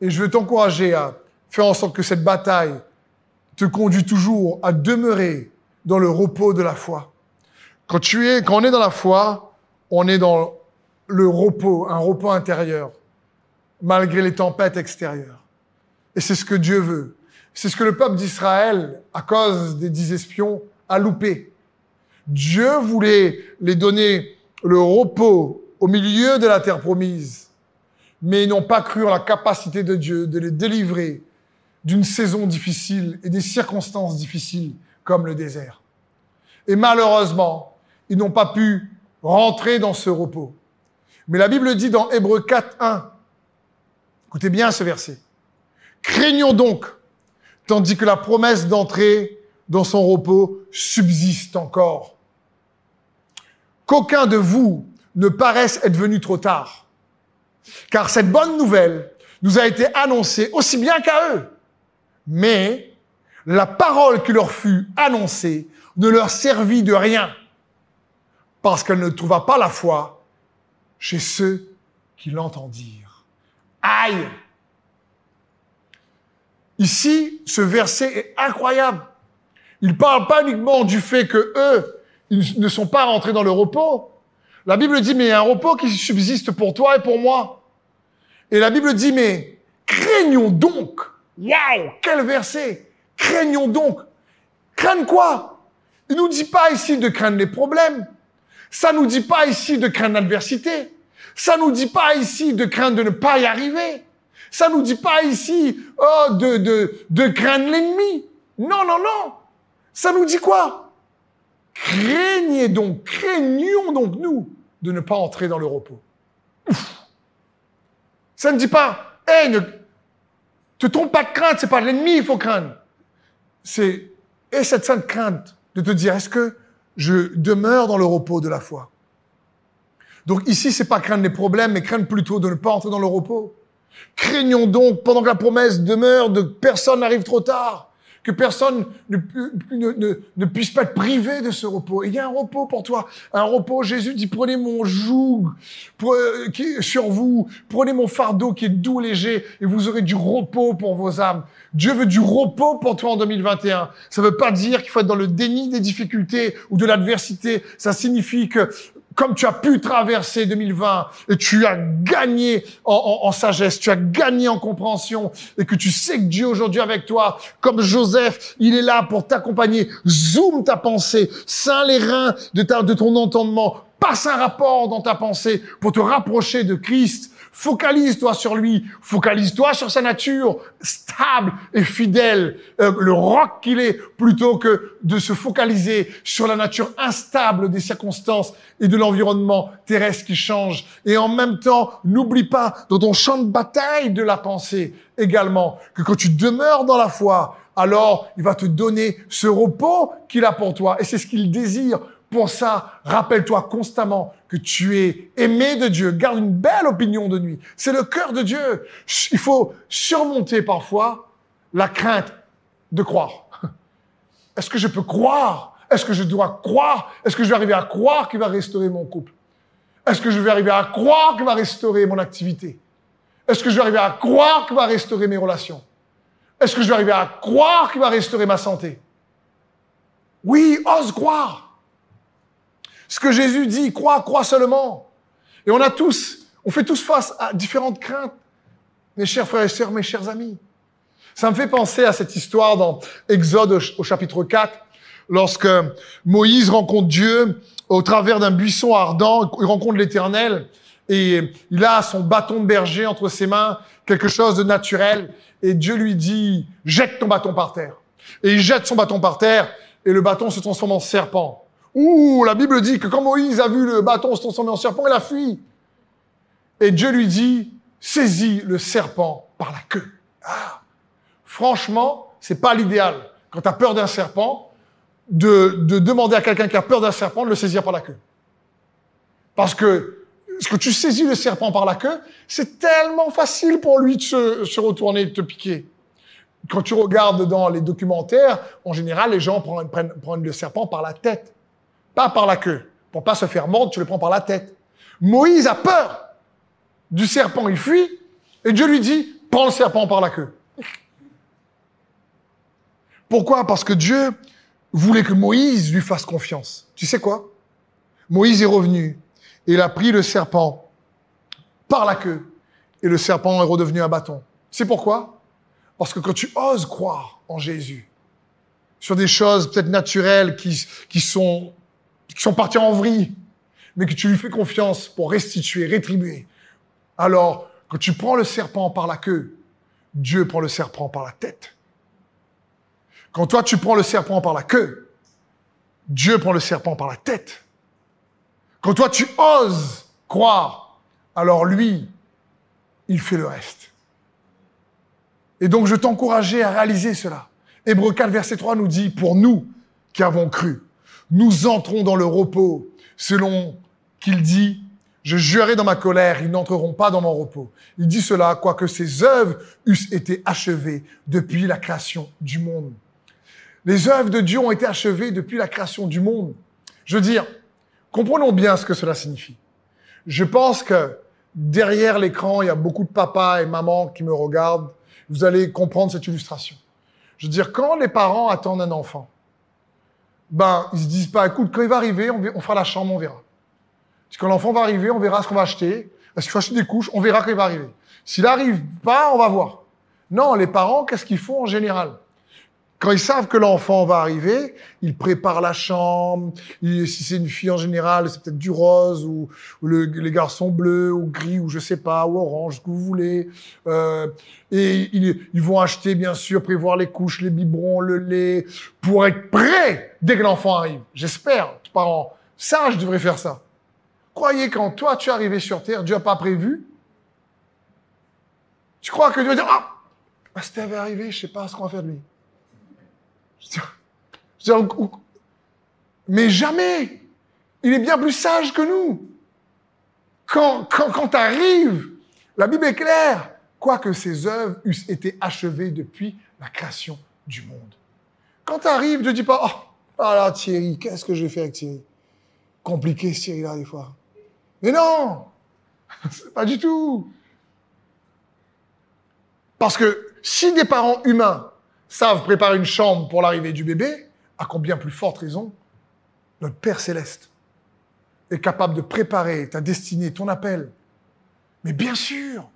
[SPEAKER 1] Et je veux t'encourager à faire en sorte que cette bataille te conduit toujours à demeurer dans le repos de la foi. Quand tu es, quand on est dans la foi, on est dans le repos, un repos intérieur, malgré les tempêtes extérieures. Et c'est ce que Dieu veut. C'est ce que le peuple d'Israël, à cause des dix espions, a loupé. Dieu voulait les donner le repos au milieu de la terre promise, mais ils n'ont pas cru en la capacité de Dieu de les délivrer d'une saison difficile et des circonstances difficiles comme le désert. Et malheureusement, ils n'ont pas pu rentrer dans ce repos. Mais la Bible dit dans Hébreu 4, 1, écoutez bien ce verset, craignons donc tandis que la promesse d'entrer dans son repos subsiste encore. Qu'aucun de vous ne paraisse être venu trop tard, car cette bonne nouvelle nous a été annoncée aussi bien qu'à eux. Mais la parole qui leur fut annoncée ne leur servit de rien, parce qu'elle ne trouva pas la foi chez ceux qu'ils l'entendirent. Aïe Ici, ce verset est incroyable. Il parle pas uniquement du fait que eux, ils ne sont pas rentrés dans le repos. La Bible dit, mais il y a un repos qui subsiste pour toi et pour moi. Et la Bible dit, mais craignons donc. Waouh, quel verset. Craignons donc. Craignent quoi? Il nous dit pas ici de craindre les problèmes. Ça nous dit pas ici de craindre l'adversité. Ça nous dit pas ici de craindre de ne pas y arriver. Ça nous dit pas ici oh, de, de, de craindre l'ennemi. Non, non, non. Ça nous dit quoi? Craignez donc, craignons donc nous de ne pas entrer dans le repos. Ça ne dit pas, hé, ne te trompe pas de crainte, c'est pas l'ennemi il faut craindre. C'est, et cette sainte crainte de te dire, est-ce que je demeure dans le repos de la foi? Donc ici, c'est pas craindre les problèmes, mais craindre plutôt de ne pas entrer dans le repos. Craignons donc, pendant que la promesse demeure, de personne n'arrive trop tard que personne ne, ne, ne, puisse pas être privé de ce repos. il y a un repos pour toi, un repos. Jésus dit prenez mon joug euh, qui est sur vous, prenez mon fardeau qui est doux, léger, et vous aurez du repos pour vos âmes. Dieu veut du repos pour toi en 2021. Ça ne veut pas dire qu'il faut être dans le déni des difficultés ou de l'adversité. Ça signifie que comme tu as pu traverser 2020 et tu as gagné en, sagesse, tu as gagné en compréhension et que tu sais que Dieu aujourd'hui avec toi, comme Joseph, il est là pour t'accompagner. Zoom ta pensée, ceint les reins de ton entendement, passe un rapport dans ta pensée pour te rapprocher de Christ Focalise-toi sur lui, focalise-toi sur sa nature stable et fidèle, euh, le roc qu'il est, plutôt que de se focaliser sur la nature instable des circonstances et de l'environnement terrestre qui change. Et en même temps, n'oublie pas dans ton champ de bataille de la pensée également que quand tu demeures dans la foi, alors il va te donner ce repos qu'il a pour toi. Et c'est ce qu'il désire pour ça, rappelle-toi constamment que tu es aimé de Dieu. Garde une belle opinion de lui. C'est le cœur de Dieu. Il faut surmonter parfois la crainte de croire. Est-ce que je peux croire? Est-ce que je dois croire? Est-ce que je vais arriver à croire qu'il va restaurer mon couple? Est-ce que je vais arriver à croire qu'il va restaurer mon activité? Est-ce que je vais arriver à croire qu'il va restaurer mes relations? Est-ce que je vais arriver à croire qu'il va restaurer ma santé? Oui, ose croire. Ce que Jésus dit, crois, crois seulement. Et on a tous, on fait tous face à différentes craintes. Mes chers frères et sœurs, mes chers amis. Ça me fait penser à cette histoire dans Exode au chapitre 4, lorsque Moïse rencontre Dieu au travers d'un buisson ardent, il rencontre l'Éternel et il a son bâton de berger entre ses mains, quelque chose de naturel, et Dieu lui dit, jette ton bâton par terre. Et il jette son bâton par terre, et le bâton se transforme en serpent. Ouh, la Bible dit que quand Moïse a vu le bâton se transformer en serpent, il a fui. Et Dieu lui dit, saisis le serpent par la queue. Ah, franchement, c'est pas l'idéal. Quand tu as peur d'un serpent, de, de demander à quelqu'un qui a peur d'un serpent de le saisir par la queue. Parce que ce que tu saisis le serpent par la queue, c'est tellement facile pour lui de se, se retourner et de te piquer. Quand tu regardes dans les documentaires, en général, les gens prennent, prennent, prennent le serpent par la tête pas par la queue. Pour pas se faire mordre, tu le prends par la tête. Moïse a peur du serpent, il fuit, et Dieu lui dit, prends le serpent par la queue. Pourquoi? Parce que Dieu voulait que Moïse lui fasse confiance. Tu sais quoi? Moïse est revenu, et il a pris le serpent par la queue, et le serpent est redevenu un bâton. C'est pourquoi? Parce que quand tu oses croire en Jésus, sur des choses peut-être naturelles qui, qui sont qui sont partis en vrille, mais que tu lui fais confiance pour restituer, rétribuer. Alors, quand tu prends le serpent par la queue, Dieu prend le serpent par la tête. Quand toi, tu prends le serpent par la queue, Dieu prend le serpent par la tête. Quand toi, tu oses croire, alors lui, il fait le reste. Et donc, je t'encourageais à réaliser cela. Hébreu 4, verset 3 nous dit, pour nous qui avons cru, nous entrons dans le repos, selon qu'il dit, je jurerai dans ma colère, ils n'entreront pas dans mon repos. Il dit cela, quoique ses œuvres eussent été achevées depuis la création du monde. Les œuvres de Dieu ont été achevées depuis la création du monde. Je veux dire, comprenons bien ce que cela signifie. Je pense que derrière l'écran, il y a beaucoup de papas et mamans qui me regardent. Vous allez comprendre cette illustration. Je veux dire, quand les parents attendent un enfant, ben, ils se disent pas, écoute, quand il va arriver, on, fera la chambre, on verra. quand l'enfant va arriver, on verra ce qu'on va acheter. Est-ce qu'il faut acheter des couches On verra quand il va arriver. S'il n'arrive pas, on va voir. Non, les parents, qu'est-ce qu'ils font en général? Quand ils savent que l'enfant va arriver, ils préparent la chambre. si c'est une fille en général, c'est peut-être du rose ou, les garçons bleus ou gris ou je sais pas ou orange, ce que vous voulez. Euh, et ils, ils, vont acheter bien sûr, prévoir les couches, les biberons, le lait pour être prêts dès que l'enfant arrive. J'espère, parents sages devraient faire ça. Croyez quand toi tu es arrivé sur terre, Dieu n'a pas prévu. Tu crois que Dieu va dire ah, bah, c'était arrivé, je sais pas ce qu'on va faire de lui. Mais jamais. Il est bien plus sage que nous. Quand, quand, quand tu arrives, la Bible est claire, quoique ses œuvres eussent été achevées depuis la création du monde. Quand tu arrives, ne dis pas, oh, ah là, Thierry, qu'est-ce que je vais faire avec Thierry? Compliqué, Thierry-là, des fois. Mais non Pas du tout Parce que si des parents humains savent préparer une chambre pour l'arrivée du bébé, à combien plus forte raison notre Père céleste est capable de préparer ta destinée, ton appel. Mais bien sûr.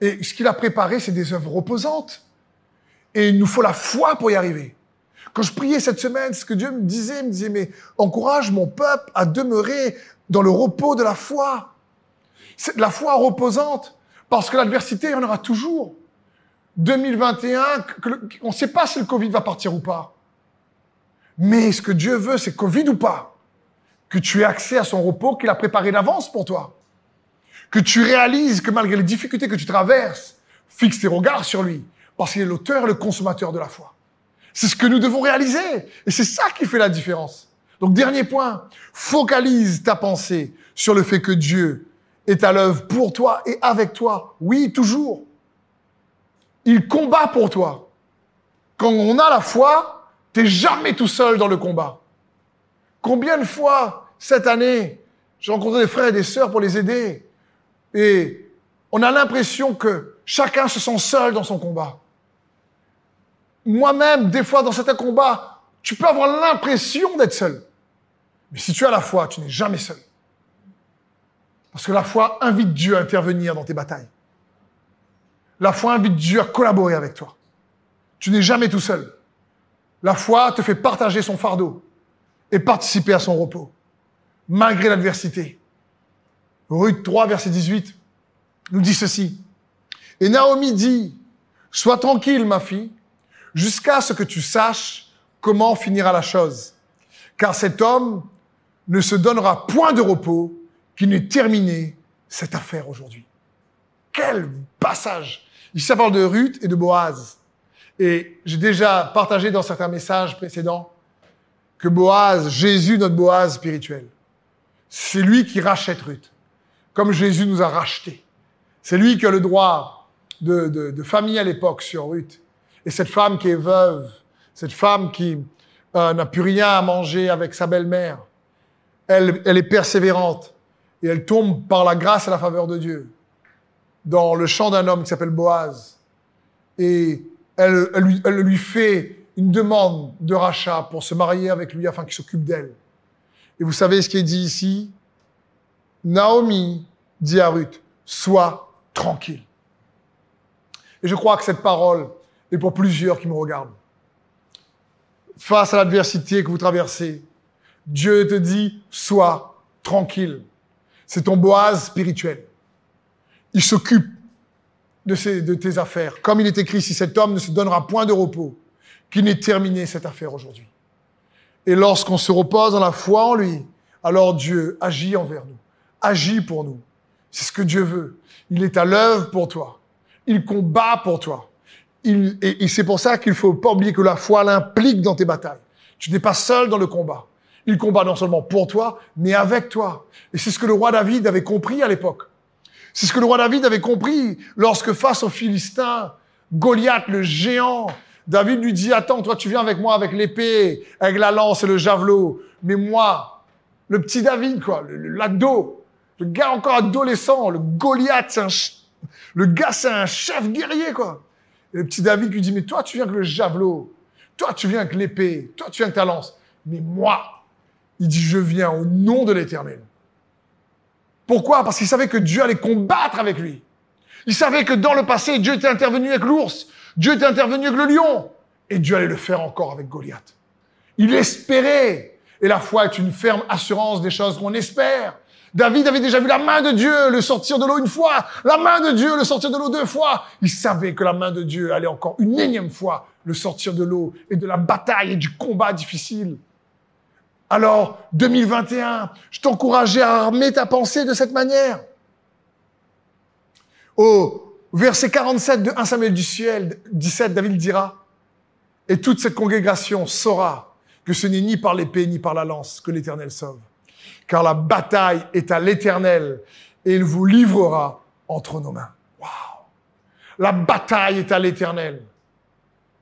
[SPEAKER 1] Et ce qu'il a préparé, c'est des œuvres reposantes. Et il nous faut la foi pour y arriver. Quand je priais cette semaine, ce que Dieu me disait, me disait, mais encourage mon peuple à demeurer dans le repos de la foi. C'est de la foi reposante, parce que l'adversité, il y en aura toujours. 2021, on ne sait pas si le Covid va partir ou pas. Mais ce que Dieu veut, c'est Covid ou pas. Que tu aies accès à son repos qu'il a préparé d'avance pour toi. Que tu réalises que malgré les difficultés que tu traverses, fixe tes regards sur lui. Parce qu'il est l'auteur et le consommateur de la foi. C'est ce que nous devons réaliser. Et c'est ça qui fait la différence. Donc, dernier point. Focalise ta pensée sur le fait que Dieu est à l'œuvre pour toi et avec toi. Oui, toujours. Il combat pour toi. Quand on a la foi, t'es jamais tout seul dans le combat. Combien de fois cette année, j'ai rencontré des frères et des sœurs pour les aider. Et on a l'impression que chacun se sent seul dans son combat. Moi-même, des fois, dans certains combats, tu peux avoir l'impression d'être seul. Mais si tu as la foi, tu n'es jamais seul. Parce que la foi invite Dieu à intervenir dans tes batailles. La foi invite Dieu à collaborer avec toi. Tu n'es jamais tout seul. La foi te fait partager son fardeau et participer à son repos, malgré l'adversité. Ruth 3, verset 18, nous dit ceci. Et Naomi dit, Sois tranquille, ma fille, jusqu'à ce que tu saches comment finira la chose. Car cet homme ne se donnera point de repos qui n'ait terminé cette affaire aujourd'hui. Quel passage Ici, ça parle de Ruth et de Boaz. Et j'ai déjà partagé dans certains messages précédents que Boaz, Jésus, notre Boaz spirituel, c'est lui qui rachète Ruth, comme Jésus nous a rachetés. C'est lui qui a le droit de, de, famille à l'époque sur Ruth. Et cette femme qui est veuve, cette femme qui euh, n'a plus rien à manger avec sa belle-mère, elle, elle est persévérante et elle tombe par la grâce et la faveur de Dieu dans le champ d'un homme qui s'appelle Boaz. Et elle, lui, elle, lui, fait une demande de rachat pour se marier avec lui afin qu'il s'occupe d'elle. Et vous savez ce qui est dit ici? Naomi dit à Ruth, sois tranquille. Et je crois que cette parole est pour plusieurs qui me regardent. Face à l'adversité que vous traversez, Dieu te dit, sois tranquille. C'est ton Boaz spirituel il s'occupe de, de tes affaires. Comme il est écrit, si cet homme ne se donnera point de repos, qu'il n'ait terminé cette affaire aujourd'hui. Et lorsqu'on se repose dans la foi en lui, alors Dieu agit envers nous, agit pour nous. C'est ce que Dieu veut. Il est à l'œuvre pour toi. Il combat pour toi. Il, et, et c'est pour ça qu'il faut pas oublier que la foi l'implique dans tes batailles. Tu n'es pas seul dans le combat. Il combat non seulement pour toi, mais avec toi. Et c'est ce que le roi David avait compris à l'époque. C'est ce que le roi David avait compris lorsque face aux Philistins, Goliath, le géant, David lui dit, attends, toi tu viens avec moi avec l'épée, avec la lance et le javelot, mais moi, le petit David, quoi, l'ado, Le gars encore adolescent, le Goliath, le gars, c'est un chef guerrier, quoi. Et le petit David lui dit, mais toi, tu viens avec le javelot. Toi, tu viens avec l'épée. Toi, tu viens avec ta lance. Mais moi, il dit, je viens au nom de l'éternel. Pourquoi? Parce qu'il savait que Dieu allait combattre avec lui. Il savait que dans le passé, Dieu était intervenu avec l'ours. Dieu était intervenu avec le lion. Et Dieu allait le faire encore avec Goliath. Il espérait. Et la foi est une ferme assurance des choses qu'on espère. David avait déjà vu la main de Dieu le sortir de l'eau une fois, la main de Dieu le sortir de l'eau deux fois. Il savait que la main de Dieu allait encore une énième fois le sortir de l'eau et de la bataille et du combat difficile. Alors, 2021, je t'encourageais à armer ta pensée de cette manière. Au verset 47 de 1 Samuel du ciel, 17, David dira, et toute cette congrégation saura que ce n'est ni par l'épée ni par la lance que l'Éternel sauve car la bataille est à l'Éternel et il vous livrera entre nos mains. Waouh La bataille est à l'Éternel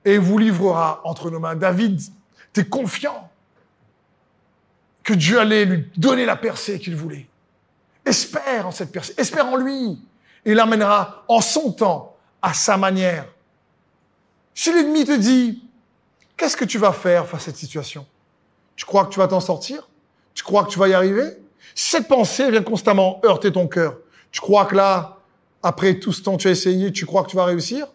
[SPEAKER 1] et il vous livrera entre nos mains. David, tu es confiant? Que Dieu allait lui donner la percée qu'il voulait. Espère en cette percée, espère en lui. Il l'amènera en son temps, à sa manière. Si l'ennemi te dit, qu'est-ce que tu vas faire face à cette situation? Tu crois que tu vas t'en sortir? Tu crois que tu vas y arriver? Cette pensée vient constamment heurter ton cœur. Tu crois que là, après tout ce temps que tu as essayé, tu crois que tu vas réussir?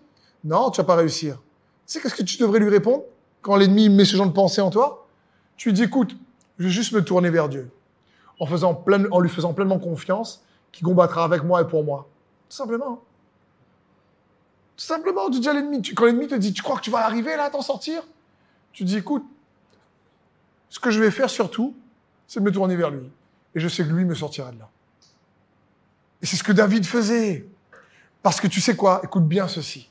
[SPEAKER 1] Non, tu vas pas réussir. Tu sais qu'est-ce que tu devrais lui répondre quand l'ennemi met ce genre de pensée en toi? Tu lui dis, écoute, je vais juste me tourner vers Dieu, en, lui faisant pleinement confiance, qui combattra avec moi et pour moi. Tout simplement. Tout simplement, tu dis à l'ennemi, quand l'ennemi te dit, tu crois que tu vas arriver là à t'en sortir? Tu dis, écoute, ce que je vais faire surtout, c'est de me tourner vers lui. Et je sais que lui me sortira de là. Et c'est ce que David faisait. Parce que tu sais quoi? Écoute bien ceci.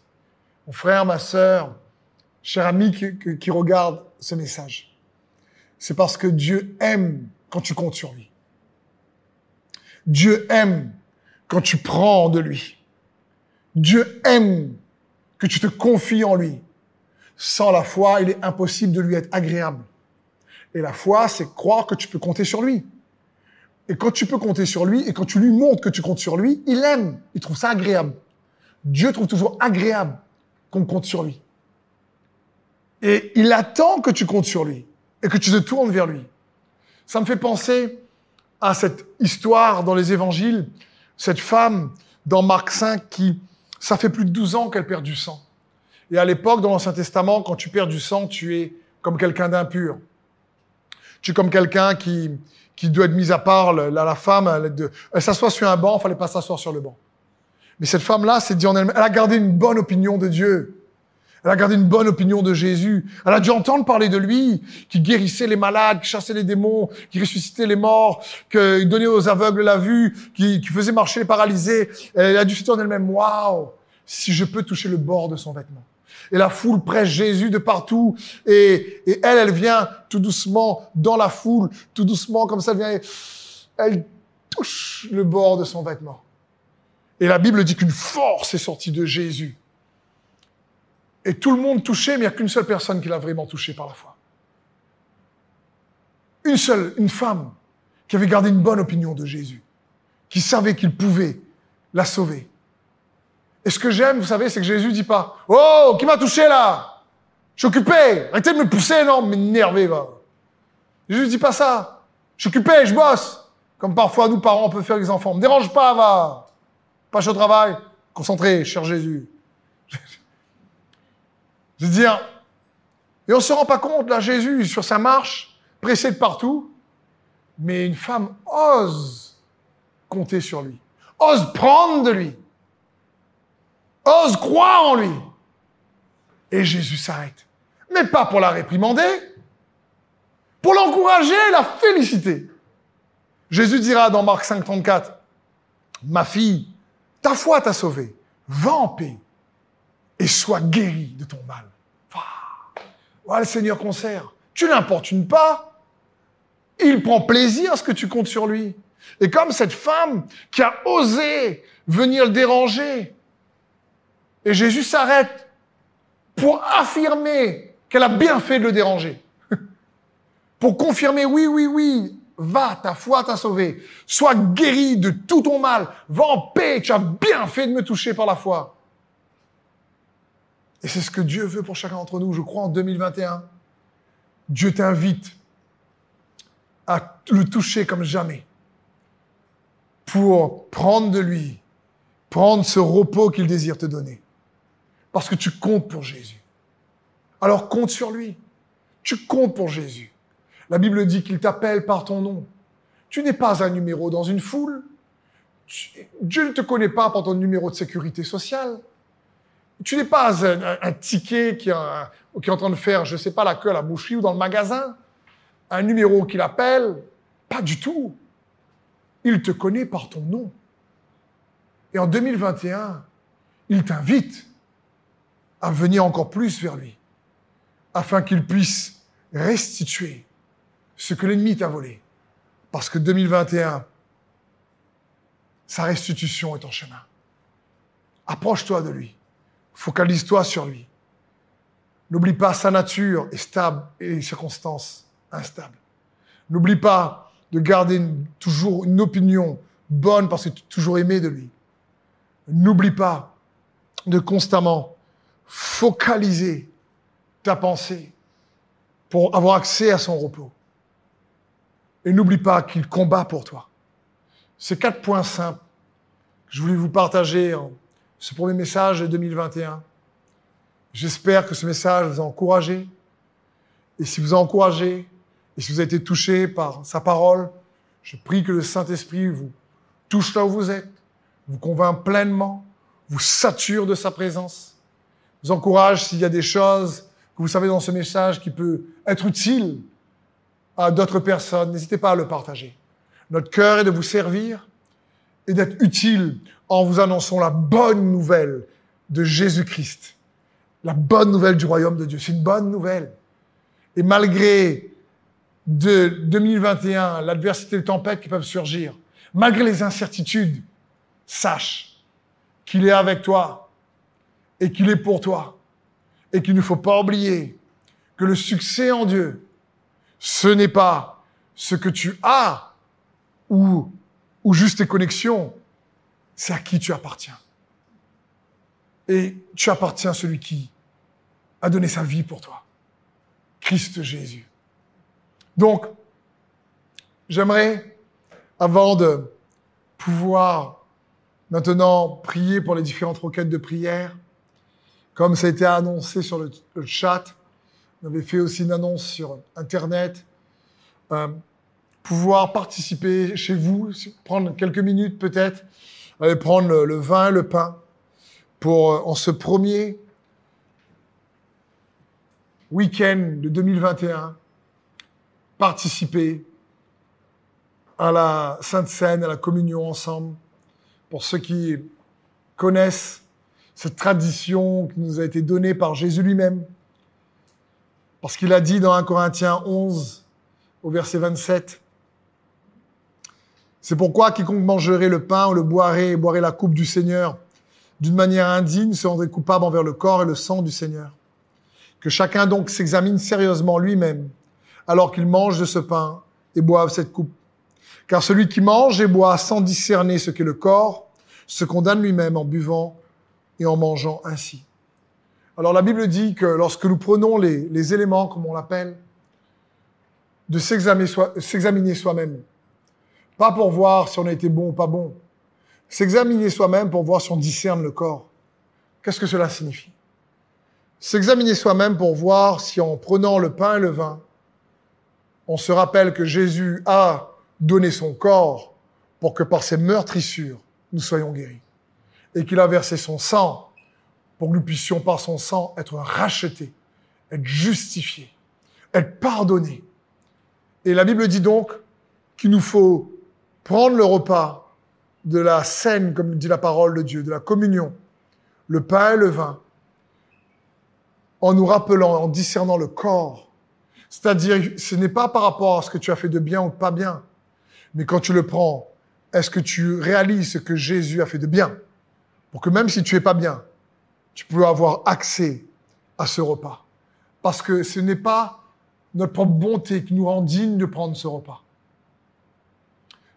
[SPEAKER 1] Mon frère, ma sœur, cher ami qui regarde ce message. C'est parce que Dieu aime quand tu comptes sur lui. Dieu aime quand tu prends de lui. Dieu aime que tu te confies en lui. Sans la foi, il est impossible de lui être agréable. Et la foi, c'est croire que tu peux compter sur lui. Et quand tu peux compter sur lui, et quand tu lui montres que tu comptes sur lui, il aime. Il trouve ça agréable. Dieu trouve toujours agréable qu'on compte sur lui. Et il attend que tu comptes sur lui et que tu te tournes vers lui. Ça me fait penser à cette histoire dans les évangiles, cette femme dans Marc 5 qui, ça fait plus de 12 ans qu'elle perd du sang. Et à l'époque, dans l'Ancien Testament, quand tu perds du sang, tu es comme quelqu'un d'impur. Tu es comme quelqu'un qui, qui doit être mis à part. La, la femme, elle, s'assoit sur un banc, il fallait pas s'asseoir sur le banc. Mais cette femme-là, c'est dit en elle-même, elle a gardé une bonne opinion de Dieu. Elle a gardé une bonne opinion de Jésus. Elle a dû entendre parler de lui, qui guérissait les malades, qui chassait les démons, qui ressuscitait les morts, qui donnait aux aveugles la vue, qui, qui faisait marcher les paralysés. Elle a dû se dire en elle-même, waouh, si je peux toucher le bord de son vêtement. Et la foule prêche Jésus de partout. Et, elle, elle vient tout doucement dans la foule, tout doucement comme ça, elle vient, elle touche le bord de son vêtement. Et la Bible dit qu'une force est sortie de Jésus. Et tout le monde touché, mais il n'y a qu'une seule personne qui l'a vraiment touché par la foi. Une seule, une femme qui avait gardé une bonne opinion de Jésus, qui savait qu'il pouvait la sauver. Et ce que j'aime, vous savez, c'est que Jésus dit pas Oh, qui m'a touché là? Je suis occupé. Arrêtez de me pousser, non, m'énerver, va. Jésus dit pas ça. Je suis occupé, je bosse. Comme parfois nous, parents, on peut faire les enfants. Me dérange pas, va. Pas au travail. Concentré, cher Jésus. Je veux dire, et on se rend pas compte, là, Jésus, sur sa marche, pressé de partout, mais une femme ose compter sur lui, ose prendre de lui ose croire en lui. Et Jésus s'arrête. Mais pas pour la réprimander, pour l'encourager, la féliciter. Jésus dira dans Marc 5, 34, Ma fille, ta foi t'a sauvée. Va en paix et sois guérie de ton mal. Voilà le Seigneur concert. Tu n'importunes pas. Il prend plaisir à ce que tu comptes sur lui. Et comme cette femme qui a osé venir le déranger, et Jésus s'arrête pour affirmer qu'elle a bien fait de le déranger. pour confirmer, oui, oui, oui, Va, ta foi t'a sauvé. Sois guéri de tout ton mal. Va en paix. Tu as bien fait de me toucher par la foi. Et c'est ce que Dieu veut pour chacun d'entre nous, je crois, en 2021. Dieu t'invite à le toucher comme jamais pour prendre de lui, prendre ce repos qu'il désire te donner. Parce que tu comptes pour Jésus. Alors compte sur lui. Tu comptes pour Jésus. La Bible dit qu'il t'appelle par ton nom. Tu n'es pas un numéro dans une foule. Dieu ne te connaît pas par ton numéro de sécurité sociale. Tu n'es pas un, ticket qui, est en train de faire, je ne sais pas, la queue à la boucherie ou dans le magasin. Un numéro qu'il appelle. Pas du tout. Il te connaît par ton nom. Et en 2021, il t'invite à venir encore plus vers lui, afin qu'il puisse restituer ce que l'ennemi t'a volé. Parce que 2021, sa restitution est en chemin. Approche-toi de lui. Focalise-toi sur lui. N'oublie pas sa nature est stable et les circonstances instables. N'oublie pas de garder toujours une opinion bonne parce que tu es toujours aimé de lui. N'oublie pas de constamment focaliser ta pensée pour avoir accès à son repos. Et n'oublie pas qu'il combat pour toi. Ces quatre points simples que je voulais vous partager ce premier message de 2021. J'espère que ce message vous a encouragé. Et si vous a encouragé, et si vous avez été touché par sa parole, je prie que le Saint-Esprit vous touche là où vous êtes, vous convainc pleinement, vous sature de sa présence, vous encourage s'il y a des choses que vous savez dans ce message qui peut être utile à d'autres personnes, n'hésitez pas à le partager. Notre cœur est de vous servir et d'être utile en vous annonçant la bonne nouvelle de Jésus-Christ. La bonne nouvelle du royaume de Dieu. C'est une bonne nouvelle. Et malgré de 2021, l'adversité les tempêtes qui peuvent surgir, malgré les incertitudes, sache qu'il est avec toi et qu'il est pour toi et qu'il ne faut pas oublier que le succès en Dieu, ce n'est pas ce que tu as ou, ou juste tes connexions, c'est à qui tu appartiens. Et tu appartiens à celui qui a donné sa vie pour toi, Christ Jésus. Donc, j'aimerais, avant de pouvoir maintenant prier pour les différentes requêtes de prière, comme ça a été annoncé sur le, chat, on avait fait aussi une annonce sur Internet, euh, pouvoir participer chez vous, prendre quelques minutes peut-être, aller prendre le, le, vin, le pain, pour euh, en ce premier week-end de 2021, participer à la Sainte Seine, à la communion ensemble. Pour ceux qui connaissent cette tradition qui nous a été donnée par Jésus lui-même, parce qu'il a dit dans 1 Corinthiens 11, au verset 27, C'est pourquoi quiconque mangerait le pain ou le boirait et boirait la coupe du Seigneur d'une manière indigne se rendrait coupable envers le corps et le sang du Seigneur. Que chacun donc s'examine sérieusement lui-même alors qu'il mange de ce pain et boive cette coupe. Car celui qui mange et boit sans discerner ce qu'est le corps se condamne lui-même en buvant et en mangeant ainsi. Alors la Bible dit que lorsque nous prenons les, éléments, comme on l'appelle, de s'examiner soi-même, pas pour voir si on a été bon ou pas bon, s'examiner soi-même pour voir si on discerne le corps. Qu'est-ce que cela signifie? S'examiner soi-même pour voir si en prenant le pain et le vin, on se rappelle que Jésus a donné son corps pour que par ses meurtrissures, nous soyons guéris. Et qu'il a versé son sang pour que nous puissions par son sang être rachetés, être justifiés, être pardonnés. Et la Bible dit donc qu'il nous faut prendre le repas de la scène, comme dit la parole de Dieu, de la communion, le pain et le vin, en nous rappelant, en discernant le corps c'est-à-dire, ce n'est pas par rapport à ce que tu as fait de bien ou de pas bien, mais quand tu le prends, est-ce que tu réalises ce que Jésus a fait de bien? Pour que même si tu es pas bien, tu peux avoir accès à ce repas. Parce que ce n'est pas notre propre bonté qui nous rend dignes de prendre ce repas.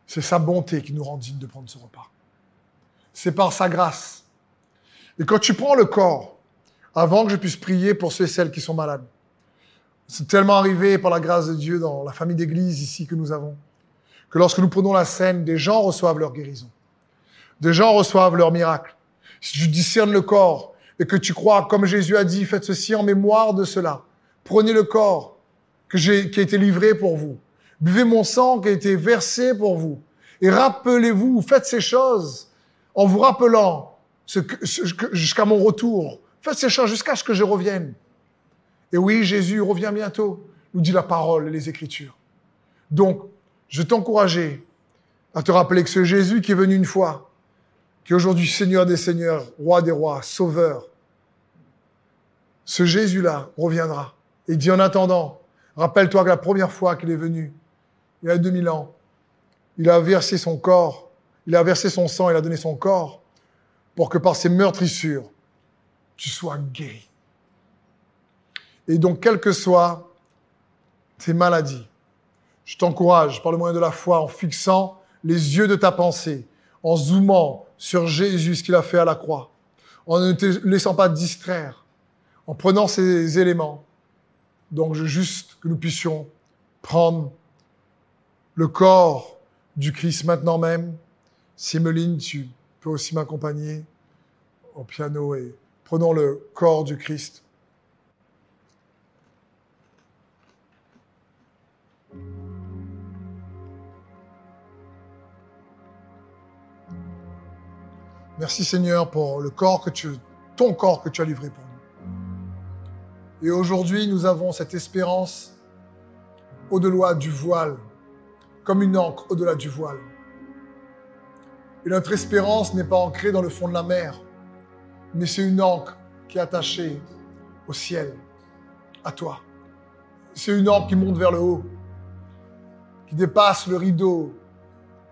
[SPEAKER 1] C'est sa bonté qui nous rend dignes de prendre ce repas. C'est par sa grâce. Et quand tu prends le corps, avant que je puisse prier pour ceux et celles qui sont malades, c'est tellement arrivé par la grâce de Dieu dans la famille d'église ici que nous avons, que lorsque nous prenons la scène, des gens reçoivent leur guérison. Des gens reçoivent leur miracle. Si tu discernes le corps et que tu crois, comme Jésus a dit, faites ceci en mémoire de cela. Prenez le corps que qui a été livré pour vous. Buvez mon sang qui a été versé pour vous. Et rappelez-vous, faites ces choses en vous rappelant jusqu'à mon retour. Faites ces choses jusqu'à ce que je revienne. Et oui, Jésus revient bientôt, nous dit la parole et les Écritures. Donc, je t'encourager à te rappeler que ce Jésus qui est venu une fois, qui est aujourd'hui Seigneur des Seigneurs, Roi des Rois, Sauveur, ce Jésus-là reviendra. Et dit en attendant, rappelle-toi que la première fois qu'il est venu, il y a 2000 ans, il a versé son corps, il a versé son sang, il a donné son corps pour que par ses meurtrissures, tu sois guéri. Et donc, quelles que soient tes maladies, je t'encourage par le moyen de la foi en fixant les yeux de ta pensée, en zoomant sur Jésus, ce qu'il a fait à la croix, en ne te laissant pas distraire, en prenant ces éléments. Donc, juste que nous puissions prendre le corps du Christ maintenant même. Simeline, tu peux aussi m'accompagner au piano et prenons le corps du Christ. Merci Seigneur pour ton corps que tu as livré pour nous. Et aujourd'hui, nous avons cette espérance au-delà du voile, comme une encre au-delà du voile. Et notre espérance n'est pas ancrée dans le fond de la mer, mais c'est une encre qui est attachée au ciel, à toi. C'est une encre qui monte vers le haut, qui dépasse le rideau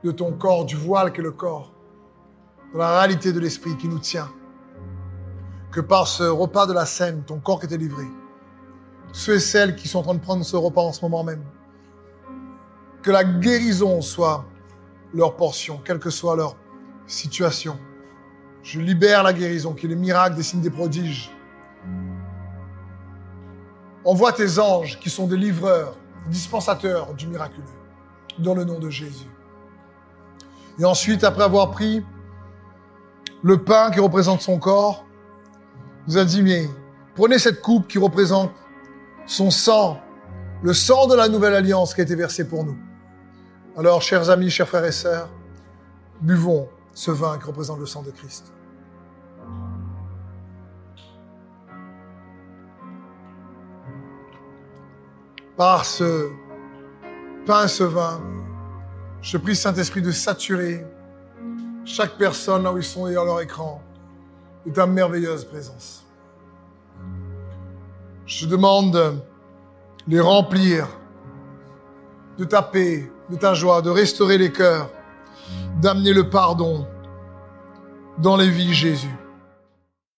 [SPEAKER 1] de ton corps, du voile qu'est le corps dans la réalité de l'esprit qui nous tient. Que par ce repas de la scène, ton corps qui était livré, ceux et celles qui sont en train de prendre ce repas en ce moment même, que la guérison soit leur portion, quelle que soit leur situation. Je libère la guérison, qui est les miracles, des signes, des prodiges. Envoie tes anges qui sont des livreurs, des dispensateurs du miraculeux, dans le nom de Jésus. Et ensuite, après avoir pris le pain qui représente son corps, nous a dit, prenez cette coupe qui représente son sang, le sang de la nouvelle alliance qui a été versé pour nous. Alors, chers amis, chers frères et sœurs, buvons ce vin qui représente le sang de Christ. Par ce pain, ce vin, je prie Saint-Esprit de saturer chaque personne là où ils sont et à leur écran de ta merveilleuse présence. Je demande de les remplir de ta paix, de ta joie, de restaurer les cœurs, d'amener le pardon dans les vies, Jésus.